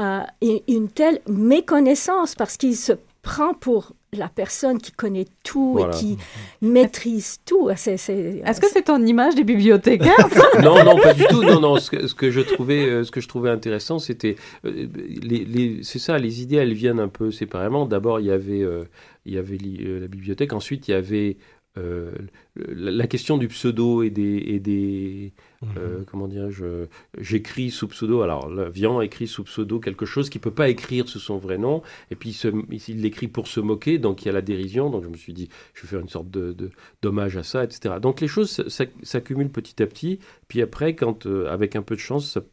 euh, et une telle méconnaissance parce qu'il se prend pour la personne qui connaît tout Voilà. et qui maîtrise tout. C'est, Est-ce que c'est ton image des bibliothécaires non, non, pas du tout. Non, non. Ce que, ce que je trouvais, euh, ce que je trouvais intéressant, c'était euh, les, les- c'est ça. Les idées, elles viennent un peu séparément. D'abord, il y avait, euh, il y avait euh, la bibliothèque. Ensuite, il y avait euh, la, question du pseudo et des, et des euh, comment dirais-je, j'écris sous pseudo. Alors, Vian écrit sous pseudo quelque chose qu'il peut pas écrire sous son vrai nom, et puis il se- il l'écrit pour se moquer, donc il y a la dérision. Donc je me suis dit, je vais faire une sorte de, de- d'hommage à ça, etc. Donc les choses s'accumulent petit à petit, puis après, quand euh, avec un peu de chance, ça-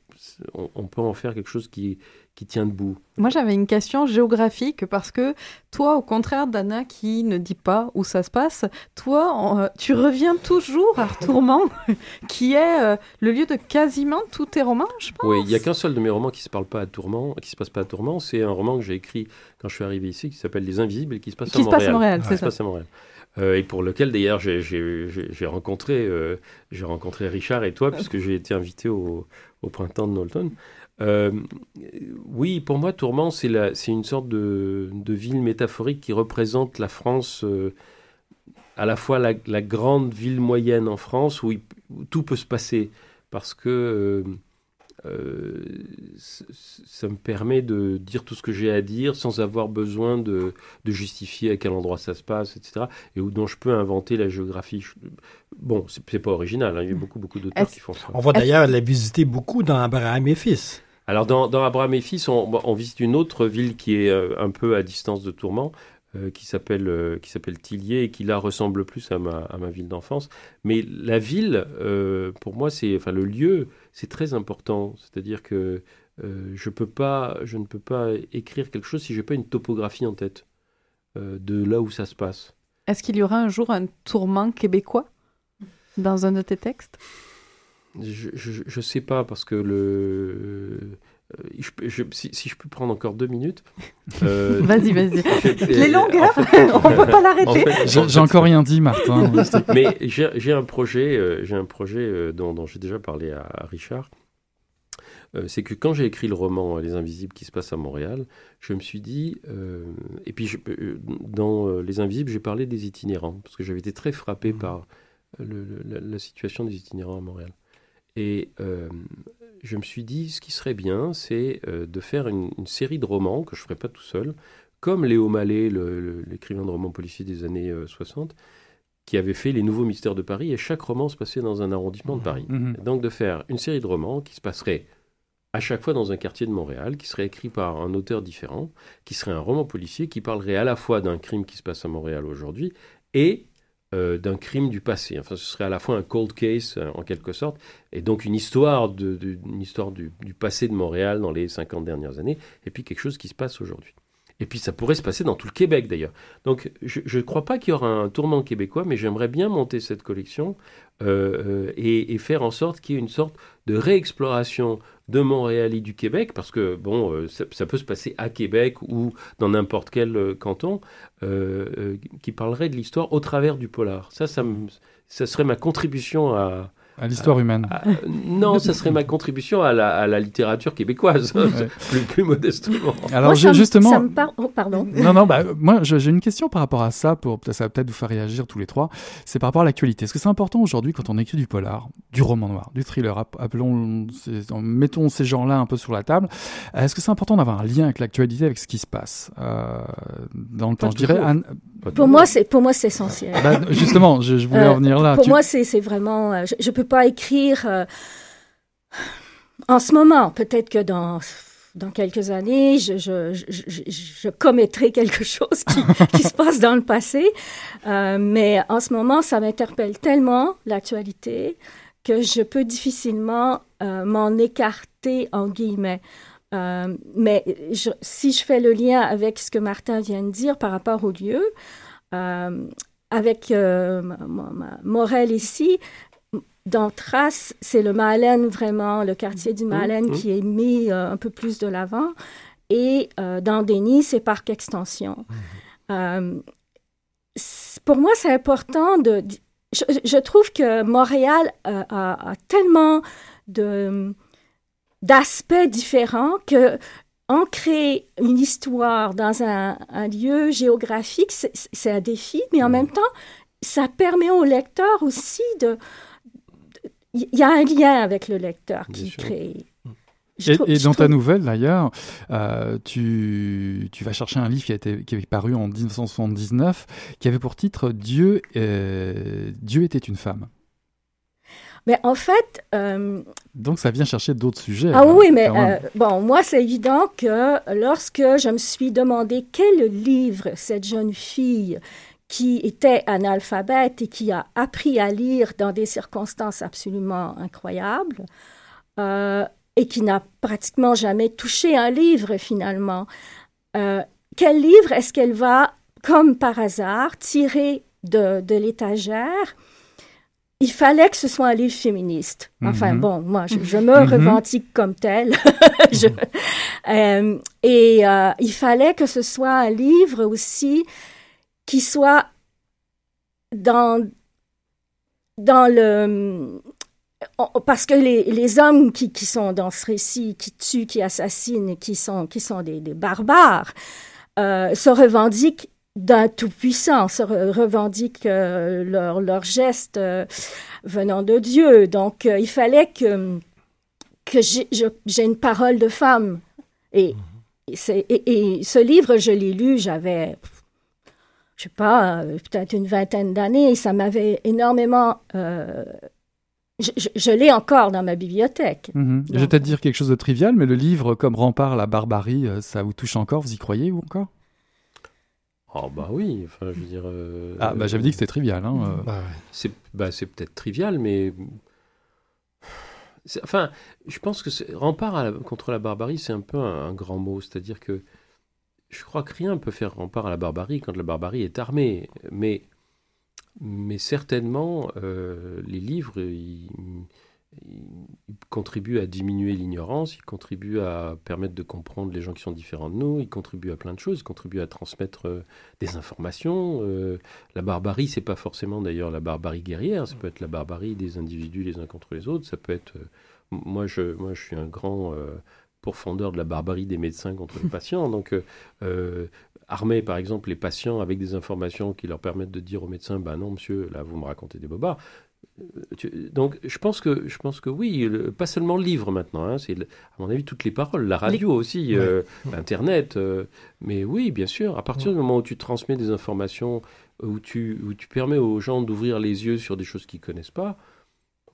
on, on peut en faire quelque chose qui qui tient debout. Moi, j'avais une question géographique parce que toi, au contraire d'Anna qui ne dit pas où ça se passe, toi, euh, tu reviens toujours à Tourment, qui est euh, le lieu de quasiment tous tes romans, je pense. Oui, il y a qu'un seul de mes romans qui se parle pas à Tourment, qui se passe pas à Tourment. C'est un roman que j'ai écrit quand je suis arrivé ici, qui s'appelle Les Invisibles et qui se passe Qui à se passe Montréal. à Montréal, Qui c'est se ça. passe à Montréal. Euh, et pour lequel d'ailleurs j'ai- j'ai j'ai- j'ai rencontré, euh, j'ai rencontré Richard et toi, puisque j'ai été invité au, au printemps de Knowlton. Euh, oui, pour moi, Tourment, c'est une sorte de, de ville métaphorique qui représente la France, euh, à la fois la, la grande ville moyenne en France, où, il- où tout peut se passer. Parce que euh, euh, ça me permet de dire tout ce que j'ai à dire sans avoir besoin de, de justifier à quel endroit ça se passe, etc. Et où, dont je peux inventer la géographie. Bon, c'est pas original, hein, il y a beaucoup, beaucoup d'auteurs qui font ça. On va d'ailleurs la visiter beaucoup dans Abraham et Fils. Alors dans, Abraham et Fils, on, visite une autre ville qui est euh, un peu à distance de Tourment, euh, qui s'appelle euh, qui s'appelle Tillier et qui là ressemble plus à ma, ville d'enfance. Mais la ville, pour moi, c'est enfin le lieu, c'est très important. C'est-à-dire que je je ne peux pas écrire quelque chose si j'ai pas une topographie en tête de là où ça se passe. Est-ce qu'il y aura un jour un tourment québécois dans un de tes textes? Je, je sais pas parce que le euh, je peux- je- si, si je peux prendre encore deux minutes. euh, Vas-y, vas-y. Les longueurs, en fait- on peut pas l'arrêter. en fait- J'ai encore rien dit, Martin. Mais j'ai un projet, euh, j'ai un projet euh, dont, dont j'ai déjà parlé à, à Richard. Euh, c'est que quand j'ai écrit le roman euh, Les Invisibles qui se passe à Montréal, je me suis dit, euh, et puis je- euh, dans euh, Les Invisibles, j'ai parlé des itinérants, parce que j'avais été très frappé par le- le- la, la situation des itinérants à Montréal. Et euh, je me suis dit, ce qui serait bien, c'est euh, de faire une, une série de romans que je ne ferai pas tout seul, comme Léo Mallet, le- le- l'écrivain de romans policiers des années euh, 60, qui avait fait Les Nouveaux Mystères de Paris, et chaque roman se passait dans un arrondissement de Paris. Mhm. Donc de faire une série de romans qui se passerait à chaque fois dans un quartier de Montréal, qui serait écrit par un auteur différent, qui serait un roman policier qui parlerait à la fois d'un crime qui se passe à Montréal aujourd'hui et euh, d'un crime du passé. Enfin, ce serait à la fois un cold case euh, en quelque sorte, et donc une histoire, de, histoire du, passé de Montréal dans les 50 dernières années, et puis quelque chose qui se passe aujourd'hui. Et puis ça pourrait se passer dans tout le Québec d'ailleurs. Donc je ne crois pas qu'il y aura un tournant québécois, mais j'aimerais bien monter cette collection euh, euh, et, faire en sorte qu'il y ait une sorte de réexploration de Montréal et du Québec, parce que bon, euh, ça, peut se passer à Québec ou dans n'importe quel canton, qui parlerait de l'histoire au travers du polar. Ça, ça, ça serait ma contribution à... À l'histoire humaine. à- non, ça serait ma contribution à la, à la littérature québécoise, plus, plus modestement. Alors, Moi, ça me- justement. ça me par- oh, pardon. Non, non, bah, moi, j'ai une question par rapport à ça, pour, ça va peut-être vous faire réagir tous les trois. C'est par rapport à l'actualité. Est-ce que c'est important aujourd'hui, quand on écrit du polar, du roman noir, du thriller, app- appelons, mettons ces genres-là un peu sur la table, euh, est-ce que c'est important d'avoir un lien avec l'actualité, avec ce qui se passe euh, dans le temps? Je dirais. Pour moi, c'est pour moi c'est essentiel. Bah, justement, je, je voulais Euh, en venir là. Pour Tu- moi, c'est vraiment. euh, je, je peux pas écrire euh, en ce moment. Peut-être que dans dans quelques années, je, je, je, commettrai quelque chose qui, qui se passe dans le passé. Euh, mais en ce moment, ça m'interpelle tellement l'actualité que je peux difficilement m'en écarter, en guillemets. Euh, mais je- si je fais le lien avec ce que Martin vient de dire par rapport au lieu, euh, avec euh, Morel ici, dans Trace, c'est le Malène vraiment, le quartier du Malène mmh. qui est mis euh, un peu plus de l'avant. Et dans Denis, c'est Parc Extension. C- pour moi, c'est important de. Je, je trouve que Montréal a, a tellement de d'aspects différents que ancrer une histoire dans un, un lieu géographique, c'est un défi, mais en même temps, ça permet au lecteur aussi de. Il y a un lien avec le lecteur qui crée. Je Et, trouve- et je dans ta nouvelle, d'ailleurs, euh, tu, tu vas chercher un livre qui, a été, qui est paru en 1979, qui avait pour titre Dieu, euh, Dieu était une femme. Mais en fait, euh, Donc ça vient chercher d'autres sujets. Ah là, oui, mais euh, bon, moi, c'est évident que lorsque je me suis demandé quel livre cette jeune fille qui était analphabète et qui a appris à lire dans des circonstances absolument incroyables euh, et qui n'a pratiquement jamais touché un livre finalement, euh, quel livre est-ce qu'elle va, comme par hasard, tirer de, de l'étagère il fallait que ce soit un livre féministe. Enfin, Mhm. bon, moi, je, je me Mhm. revendique comme telle. Je- euh, et euh, il fallait que ce soit un livre aussi qui soit dans, dans le... Parce que les, les hommes qui, qui sont dans ce récit, qui tuent, qui assassinent, qui sont, qui sont des, des barbares, euh, se revendiquent d'un tout-puissant, revendiquent euh, leurs leurs gestes euh, venant de Dieu. Donc, euh, il fallait que, que j'ai une parole de femme. Et, et c'est- et- et ce livre, je l'ai lu, j'avais, je sais pas, euh, peut-être une vingtaine d'années, et ça m'avait énormément... je je- je l'ai encore dans ma bibliothèque. Mhm. Je vais peut-être dire quelque chose de trivial, mais le livre comme Rempart la barbarie, ça vous touche encore Vous y croyez ou encore? Oh bah oui, enfin je veux dire. euh, Ah, bah, j'avais dit que c'était trivial, hein, euh. Bah, c'est bah, c'est peut-être trivial, mais. c'est- Enfin, je pense que rempart à la- contre la barbarie, c'est un peu un, un grand mot. C'est-à-dire que je crois que rien peut faire rempart à la barbarie quand la barbarie est armée. Mais, mais certainement, euh, les livres, ils, ils contribuent à diminuer l'ignorance, ils contribuent à permettre de comprendre les gens qui sont différents de nous, ils contribuent à plein de choses, ils contribuent à transmettre euh, des informations. euh, la barbarie, c'est pas forcément d'ailleurs la barbarie guerrière, ça peut être la barbarie des individus les uns contre les autres, ça peut être... euh, moi, je, moi, je suis un grand pourfendeur de la barbarie des médecins contre les patients, donc... armer par exemple les patients avec des informations qui leur permettent de dire au médecin bah non monsieur là vous me racontez des bobards tu- donc, je pense que, je pense que oui, le- pas seulement le livre maintenant, hein, c'est, à mon avis, toutes les paroles, la radio Les- aussi, euh, Internet, euh, mais oui, bien sûr, à partir du moment où tu transmets des informations, où tu, où tu permets aux gens d'ouvrir les yeux sur des choses qu'ils connaissent pas,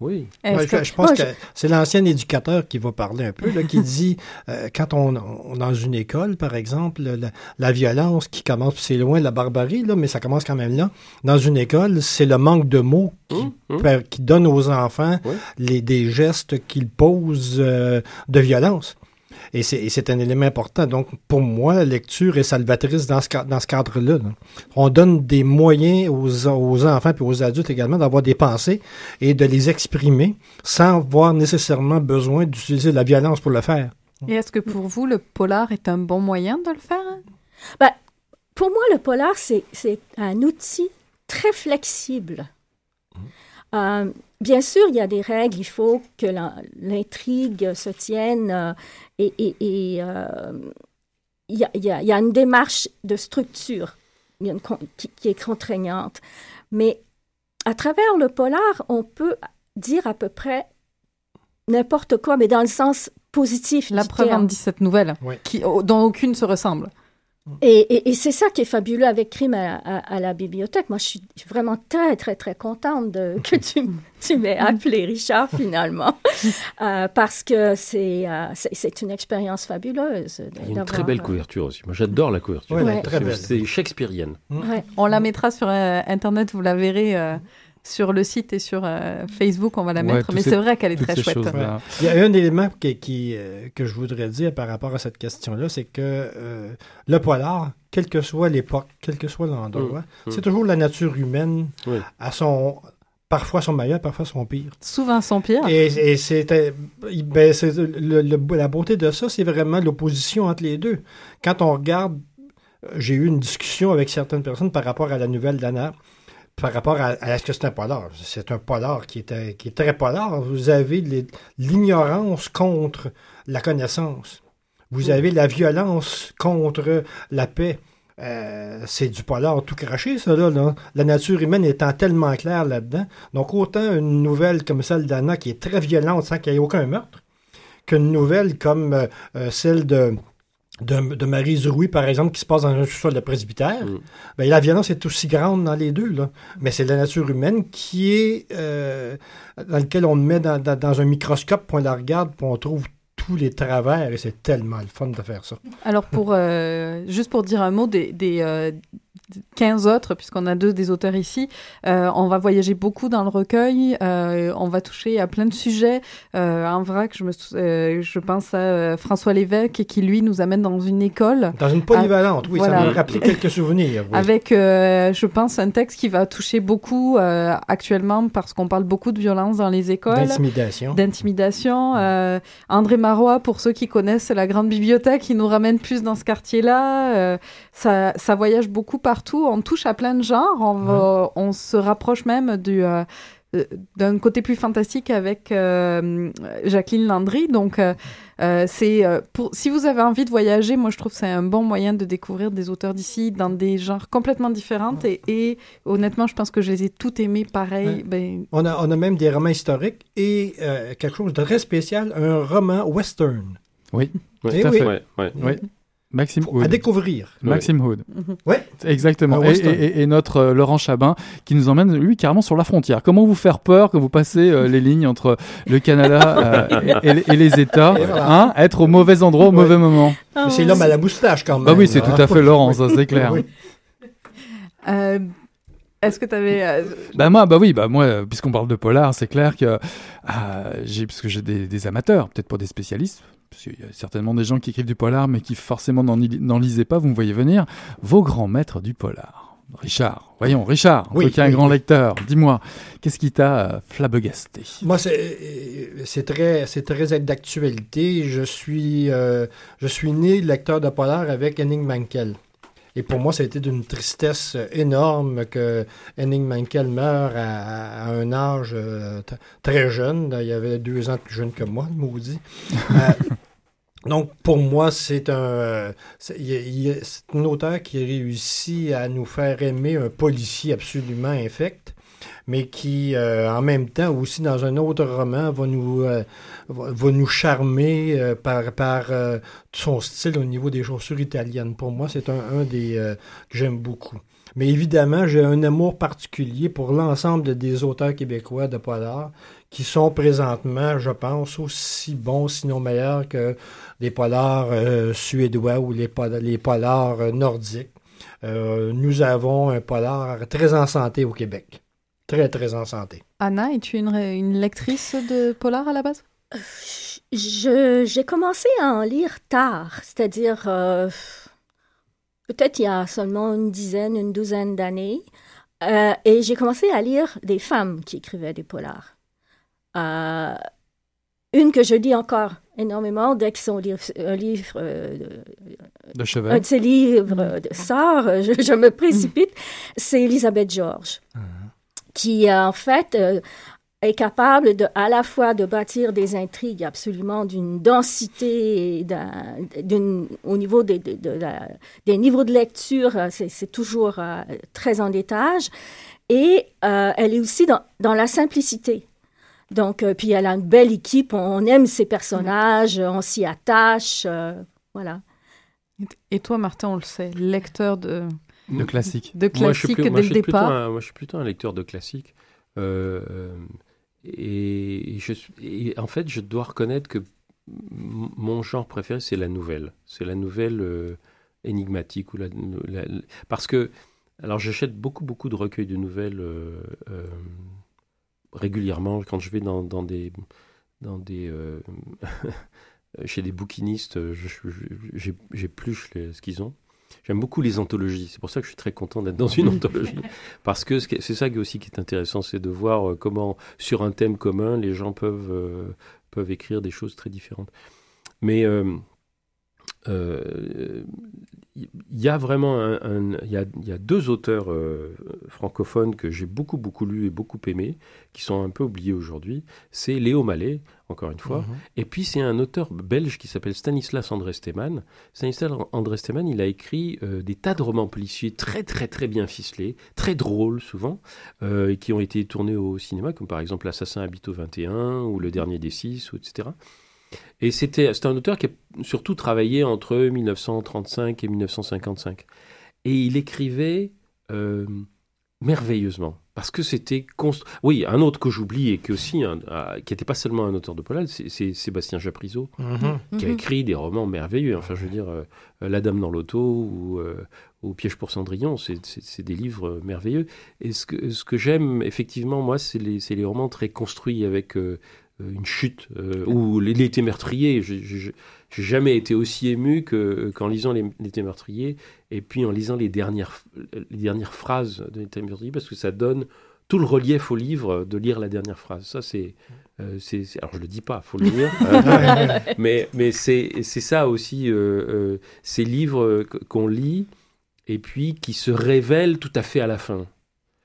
oui. Ouais, je, je pense que c'est l'ancien éducateur qui va parler un peu, là, qui dit, euh, quand on, on- dans une école, par exemple, la, la violence qui commence, c'est loin de la barbarie, là, mais ça commence quand même là. Dans une école, c'est le manque de mots qui, per- qui donne aux enfants les, des gestes qu'ils posent euh, de violence. Et c'est un élément important. Donc, pour moi, la lecture est salvatrice dans ce, ca- dans ce cadre-là. là. On donne des moyens aux, aux enfants et aux adultes également d'avoir des pensées et de les exprimer sans avoir nécessairement besoin d'utiliser la violence pour le faire. Et est-ce que pour vous, le polar est un bon moyen de le faire? hein? Ben, pour moi, le polar, c'est un outil très flexible. Euh, bien sûr, il y a des règles, il faut que l'intrigue se tienne euh, et, et- et, euh, il y, a, il y a- il y a une démarche de structure il y a une con- qui, qui est contraignante. Mais à travers le polar, on peut dire à peu près n'importe quoi, mais dans le sens positif. La du preuve en terme. 17 nouvelles, qui, oh, dont aucune se ressemble. Et, et- et c'est ça qui est fabuleux avec Crime à, à- à la bibliothèque. Moi, je suis vraiment très, très, très contente de, que tu, tu m'aies appelé Richard, finalement, Euh, parce que c'est euh, c'est- c'est une expérience fabuleuse. de- Il y a une très belle couverture aussi. Moi, j'adore la couverture. Ouais, très belle. C'est shakespearienne. Ouais. On la mettra sur euh, Internet, vous la verrez. Sur le site et sur euh, Facebook, on va la Ouais, mettre, mais ces- c'est vrai qu'elle est très chouette. choses-là. Il y a un élément qui, qui, euh, que je voudrais dire par rapport à cette question-là, c'est que euh, le polar, quelle que soit l'époque, quel que soit l'endroit, Mm. c'est Mm. toujours la nature humaine Oui. à son parfois son meilleur, parfois son pire. Souvent son pire. Et, et c'était, ben, c'est le- le- la beauté de ça, c'est vraiment l'opposition entre les deux. Quand on regarde, euh, j'ai eu une discussion avec certaines personnes par rapport à la nouvelle d'Anna, par rapport à, à est-ce que c'est un polar? C'est un polar qui est, qui est très polar. Vous avez l'ignorance contre la connaissance. Vous avez la violence contre la paix. Euh, c'est du polar tout craché, ça, là, là. La nature humaine étant tellement claire là-dedans. Donc, autant une nouvelle comme celle d'Anna, qui est très violente sans qu'il y ait aucun meurtre, qu'une nouvelle comme euh, euh, celle de, de, de Marie Zouroui, par exemple, qui se passe dans un sous-sol de presbytère, ben, la violence est aussi grande dans les deux. Là. Mais c'est la nature humaine qui est euh, dans lequel on met dans, dans- dans un microscope, puis on la regarde, puis on trouve tous les travers, et c'est tellement le fun de faire ça. Alors, pour, euh, juste pour dire un mot des, des, euh, 15 autres, puisqu'on a deux des auteurs ici, euh, on va voyager beaucoup dans le recueil, euh, on va toucher à plein de sujets. Euh, en vrac, je, me, euh, je pense à euh, François Lévesque qui, lui, nous amène dans une école. Dans une polyvalente, oui, ça m'a rappelé quelques souvenirs. oui. Avec, euh, je pense, un texte qui va toucher beaucoup euh, actuellement parce qu'on parle beaucoup de violence dans les écoles. D'intimidation. D'intimidation. Euh, André Pour ceux qui connaissent la grande bibliothèque, il nous ramène plus dans ce quartier-là. Euh, ça, ça voyage beaucoup partout. On touche à plein de genres. On, va- on se rapproche même du... euh, d'un côté plus fantastique avec euh, Jacqueline Landry. Donc, euh, euh, c'est euh, pour si vous avez envie de voyager, moi je trouve que c'est un bon moyen de découvrir des auteurs d'ici dans des genres complètement différents. Et, et honnêtement, je pense que je les ai toutes aimés pareil. Ouais. Ben, On a, on a même des romans historiques et euh, quelque chose de très spécial, un roman western. Oui, Eh tout à oui. fait. Ouais, ouais. Oui. Maxime Hood. À découvrir. Maxime Hood. Mhm. Ouais. Exactement. Un Et, western. et- et notre euh, Laurent Chabin qui nous emmène, lui, carrément sur la frontière. Comment vous faire peur quand vous passez euh, les lignes entre le Canada euh, et, et les- États Et voilà. hein Être au mauvais endroit au mauvais moment? Ah c'est l'homme à la moustache quand même. Bah oui, c'est hein. tout à fait Laurent, ça c'est clair. Oui. euh, Est-ce que tu avais... Bah moi, bah oui, bah moi, puisqu'on parle de polar, c'est clair que euh, j'ai, parce que j'ai des, des amateurs, peut-être pas des spécialistes, parce qu'il y a certainement des gens qui écrivent du polar, mais qui forcément n'en, lisaient pas. Vous me voyez venir, vos grands maîtres du polar. Richard, voyons, Richard, Oui, toi qui es un grand oui. lecteur, dis-moi, qu'est-ce qui t'a euh, flabbergasté? Moi, c'est euh, c'est très, c'est très d'actualité. Je suis, euh, je suis né lecteur de polar avec Henning Mankell. Et pour moi, ça a été d'une tristesse euh, énorme que Henning Mankell meure à, un âge euh, très jeune. Il y avait deux ans plus jeune que moi, le maudit. Euh, donc, pour moi, c'est un, c'est un auteur qui réussit à nous faire aimer un policier absolument infect, mais qui, euh, en même temps, aussi dans un autre roman, va nous, euh, va, nous charmer euh, par, par euh, son style au niveau des chaussures italiennes. Pour moi, c'est un, un des euh, que j'aime beaucoup. Mais évidemment, j'ai un amour particulier pour l'ensemble des auteurs québécois de polar qui sont présentement, je pense, aussi bons, sinon meilleurs que les polars euh, suédois ou les, les polars nordiques. Nous avons un polar très en santé au Québec. Très, très en santé. Anna, es-tu une, une lectrice de polar à la base? Je- J'ai commencé à en lire tard, c'est-à-dire euh, peut-être il y a seulement une dizaine, une douzaine d'années. Euh, et j'ai commencé à lire des femmes qui écrivaient des polars. Euh, une que je lis encore énormément dès que son livre, un livre euh, De chevet. un de ses livres de sort, je, je me précipite, c'est Elisabeth George, qui euh, en fait euh, est capable à la fois de bâtir des intrigues absolument d'une densité, d'une- au niveau des, des niveaux de lecture, euh, c'est toujours très en détage, et elle est aussi dans, la simplicité. Donc, puis elle a une belle équipe, on aime ses personnages, on s'y attache, voilà. Et toi, Martin, on le sait, lecteur de, De classique. de Moi, je suis classique plus- dès moi, le je suis plutôt départ. un- moi, je suis plutôt un lecteur de classiques. Euh, et, je suis- et en fait, je dois reconnaître que mon genre préféré, c'est la nouvelle. C'est la nouvelle euh, énigmatique. Ou la, la- parce que Alors j'achète beaucoup, beaucoup de recueils de nouvelles euh, euh, régulièrement quand je vais dans, dans des... Dans des euh, chez des bouquinistes, j'épluche ce qu'ils ont. J'aime beaucoup les anthologies. C'est pour ça que je suis très content d'être dans une anthologie. Parce que c'est ça qui- aussi qui est intéressant, c'est de voir euh, comment, sur un thème commun, les gens peuvent, euh, peuvent écrire des choses très différentes. Mais euh, euh, il y a vraiment un, il y, a, il y a deux auteurs euh, francophones que j'ai beaucoup beaucoup lu et beaucoup aimé, qui sont un peu oubliés aujourd'hui. C'est Léo Mallet, encore une fois, Mhm. et puis c'est un auteur belge qui s'appelle Stanislas André Steman. Stanislas André Steman, il a écrit euh, des tas de romans policiers très très très bien ficelés, très drôles souvent, euh, et qui ont été tournés au cinéma, comme par exemple L'assassin habite au 21 ou Le dernier des six, ou etc. Et c'était c'est un auteur qui a surtout travaillé entre 1935 et 1955. Et il écrivait euh, merveilleusement. Parce que c'était... const- Oui, un autre que j'oublie et qui aussi, un- qui n'était pas seulement un auteur de polar, c'est Sébastien Japrisot, Mhm. qui a Mhm. écrit des romans merveilleux. Enfin, je veux dire, euh, La Dame dans l'auto ou, euh, ou Piège pour Cendrillon, c'est- des livres euh, merveilleux. Et ce que, ce que j'aime, effectivement, moi, c'est les, c'est les romans très construits avec euh, euh, une chute, euh, ou l'été meurtrier. J'ai- J'ai j'ai jamais été aussi ému que- qu'en lisant les- l'été meurtrier, et puis en lisant les dernières, les dernières phrases de l'été meurtrier, parce que ça donne tout le relief au livre de lire la dernière phrase. Ça, c'est. euh, c'est- c'est- alors, je le dis pas, faut le lire. Euh, mais mais c'est c'est ça aussi, euh, euh, ces livres qu- qu'on lit, et puis qui se révèlent tout à fait à la fin.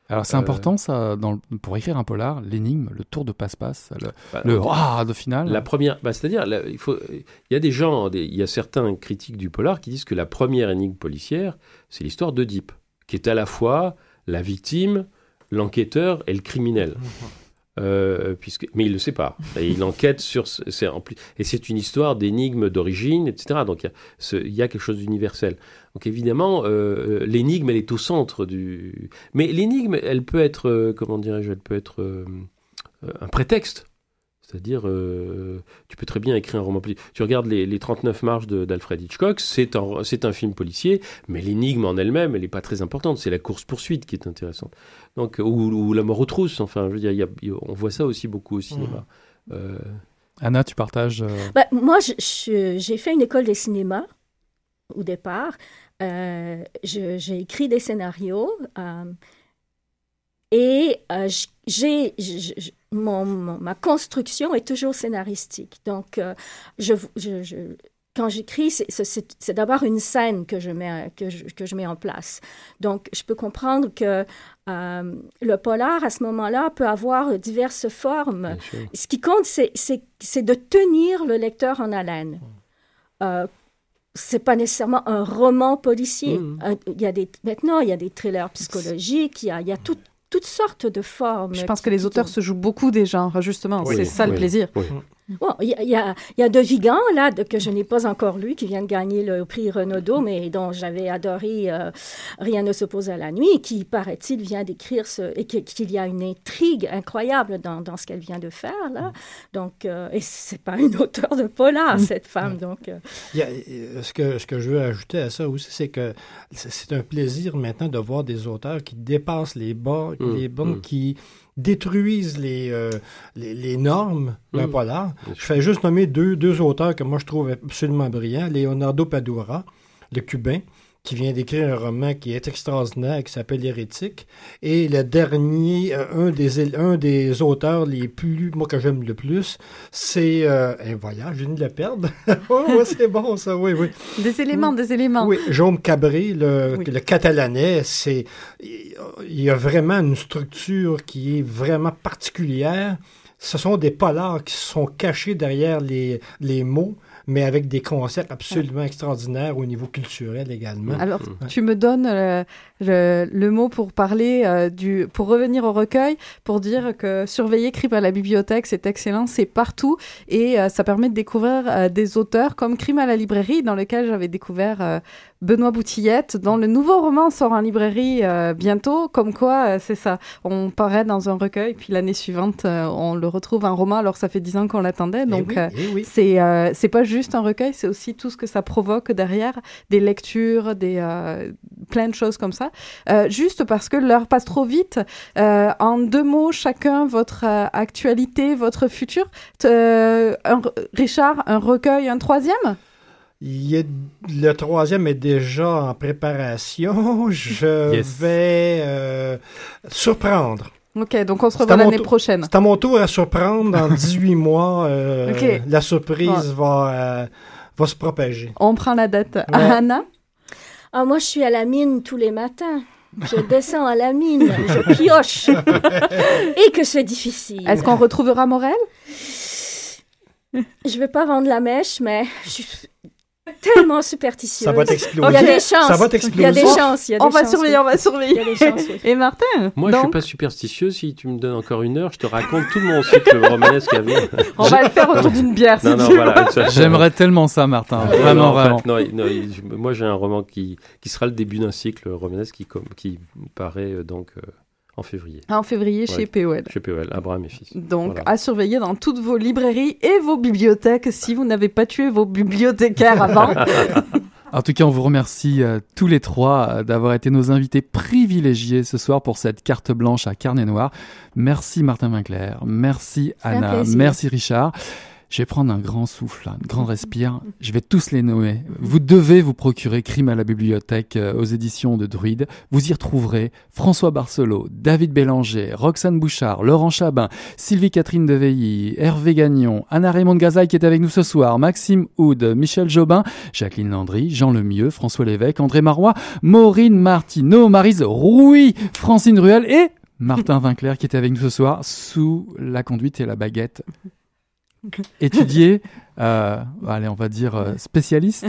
Alors c'est Euh, important ça, dans le- pour écrire un polar, l'énigme, le tour de passe-passe, le, Bah, le ah de finale. La première, bah, c'est-à-dire, là, il faut, il y a des gens, des- il y a certains critiques du polar qui disent que la première énigme policière, c'est l'histoire d'Oedipe, qui est à la fois la victime, l'enquêteur et le criminel. Euh, puisque, mais il le sait pas. Et il enquête sur, ce- c'est en plus, et c'est une histoire d'énigmes d'origine, etc. Donc il y a, ce- il y a quelque chose d'universel. Donc évidemment, euh, l'énigme, elle est au centre du. Mais l'énigme, elle peut être, euh, comment dirais-je, elle peut être euh, euh, un prétexte. C'est-à-dire, euh, tu peux très bien écrire un roman policier. Tu regardes les, les 39 marches d'Alfred Hitchcock, c'est un, film policier, mais l'énigme en elle-même, elle n'est pas très importante. C'est la course-poursuite qui est intéressante. Donc, ou, ou la mort aux trousses. Enfin, je veux dire, il y a- il y a- on voit ça aussi beaucoup au cinéma. Euh, Anna, tu partages. euh, Ben, moi, j'ai fait une école de cinéma au départ. Euh, j'ai écrit des scénarios euh, et euh, j'ai, ma construction est toujours scénaristique. Donc, je, je- je- quand j'écris, c'est, d'abord une scène que je, mets, que, je, que je mets en place. Donc, je peux comprendre que euh, le polar, à ce moment-là, peut avoir diverses formes. Ce qui compte, c'est, de tenir le lecteur en haleine. Euh, c'est pas nécessairement un roman policier. Mm. Euh, Il y a des, maintenant, il y a des thrillers psychologiques, il y a, il y a tout- toutes sortes de formes. Je pense qui- que les auteurs se jouent beaucoup des genres, justement. Oui, c'est ça le plaisir. oui. Bon, il y, a- il y a, y a De Vigan, là, de- que je n'ai pas encore lu, qui vient de gagner le prix Renaudot, mais dont j'avais adoré euh, Rien ne s'oppose à la nuit, qui, paraît-il, vient d'écrire ce... et qu'il y a une intrigue incroyable dans, dans ce qu'elle vient de faire, là. Donc, euh, et c'est pas une auteure de polar, cette femme, donc... euh, Il y a- euh, ce, que, ce que je veux ajouter à ça aussi, c'est que c'est un plaisir maintenant de voir des auteurs qui dépassent les, bas, Mm, les bornes, mm. qui détruisent les, euh, les, les normes d'un Mm. polar. Je fais juste nommer deux, deux auteurs que moi je trouve absolument brillants. Leonardo Padura, le cubain, qui vient d'écrire un roman qui est extraordinaire, qui s'appelle Hérétique. Et le dernier, euh, un des, un des auteurs les plus, moi que j'aime le plus, c'est euh, un voyage, je viens de le perdre. oh, ouais, c'est bon ça, oui, oui. Des éléments, des éléments. Oui, Jaume Cabré, le, Oui. le catalanais, c'est il y a vraiment une structure qui est vraiment particulière. Ce sont des polars qui sont cachés derrière les, les mots, mais avec des concepts absolument extraordinaires au niveau culturel également. Alors, Ouais. tu me donnes euh, le, le mot pour parler euh, du, pour revenir au recueil, pour dire que surveiller Crime à la bibliothèque, c'est excellent, c'est partout et euh, ça permet de découvrir euh, des auteurs comme Crime à la librairie, dans lequel j'avais découvert Benoît Boutillette, dont le nouveau roman sort en librairie bientôt. Comme quoi, c'est ça, on paraît dans un recueil, puis l'année suivante, on le retrouve un roman. Alors ça fait dix ans qu'on l'attendait, donc oui, eh oui. c'est c'est pas juste un recueil, c'est aussi tout ce que ça provoque derrière, des lectures, des plein de choses comme ça. Euh, juste parce que l'heure passe trop vite. euh, en deux mots, chacun votre euh, actualité, votre futur. Euh, un- Richard, un recueil, un troisième? Il y a- le troisième est déjà en préparation. Je Yes. vais euh, surprendre. Ok, donc on se revoit l'année prochaine. C'est à mon tour à surprendre. Dans 18 mois, euh, la surprise Ouais. va, euh, va se propager. On prend la date. Ouais. Anna? Ah, moi, je suis à la mine tous les matins. Je descends à la mine, je pioche. Et que c'est difficile. Est-ce qu'on retrouvera Morel? Je vais pas vendre la mèche, mais je suis tellement superstitieuse. Ça va t'exploser. Il y a des chances. Ça va Il y a des chances. On va surveiller, oui. on va surveiller. Il y a des chances, oui. Et Martin Moi, je donc, suis pas superstitieux. Si tu me donnes encore une heure, je te raconte tout mon cycle romanesque à venir. On va le faire autour d'une bière, si Non, non, tu voilà. veux. ça- J'aimerais tellement ça, Martin. Non, Vraiment, non, en fait, vraiment. je- moi, j'ai un roman qui, qui sera le début d'un cycle romanesque qui, qui paraît euh, donc euh, en février. En février chez Ouais, POL. Chez POL, Abraham et fils. Donc, Voilà. à surveiller dans toutes vos librairies et vos bibliothèques si vous n'avez pas tué vos bibliothécaires avant. En tout cas, on vous remercie euh, tous les trois euh, d'avoir été nos invités privilégiés ce soir pour cette carte blanche à carnet noir. Merci Martin Vinclair, merci Anna, merci Richard. Je vais prendre un grand souffle, un grand respire. Je vais tous les nommer. Vous devez vous procurer Crime à la bibliothèque euh, aux éditions de Druide. Vous y retrouverez François Barcelot, David Bélanger, Roxane Bouchard, Laurent Chabin, Sylvie Catherine Deveilly, Hervé Gagnon, Anna Raymond Gazaille qui est avec nous ce soir, Maxime Houd, Michel Jobin, Jacqueline Landry, Jean Lemieux, François Lévesque, André Marois, Maureen Martineau, Marise Rouy, Francine Ruel et Martin Vinclair qui était avec nous ce soir sous la conduite et la baguette. Étudié, euh, allez, on va dire euh, spécialiste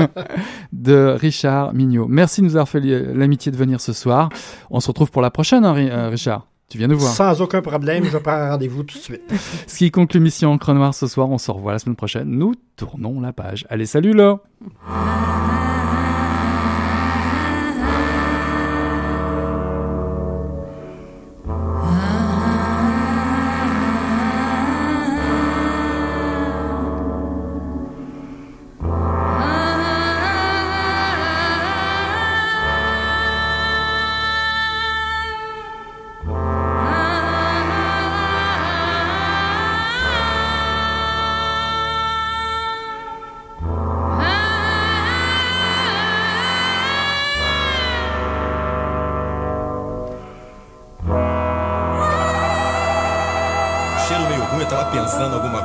de Richard Mignot. Merci de nous avoir fait l'amitié de venir ce soir. On se retrouve pour la prochaine, hein, euh, Richard. Tu viens nous voir. Sans aucun problème, je prends rendez-vous tout de suite. Ce qui conclut Mission Encre Noire ce soir. On se revoit la semaine prochaine. Nous tournons la page. Allez, salut là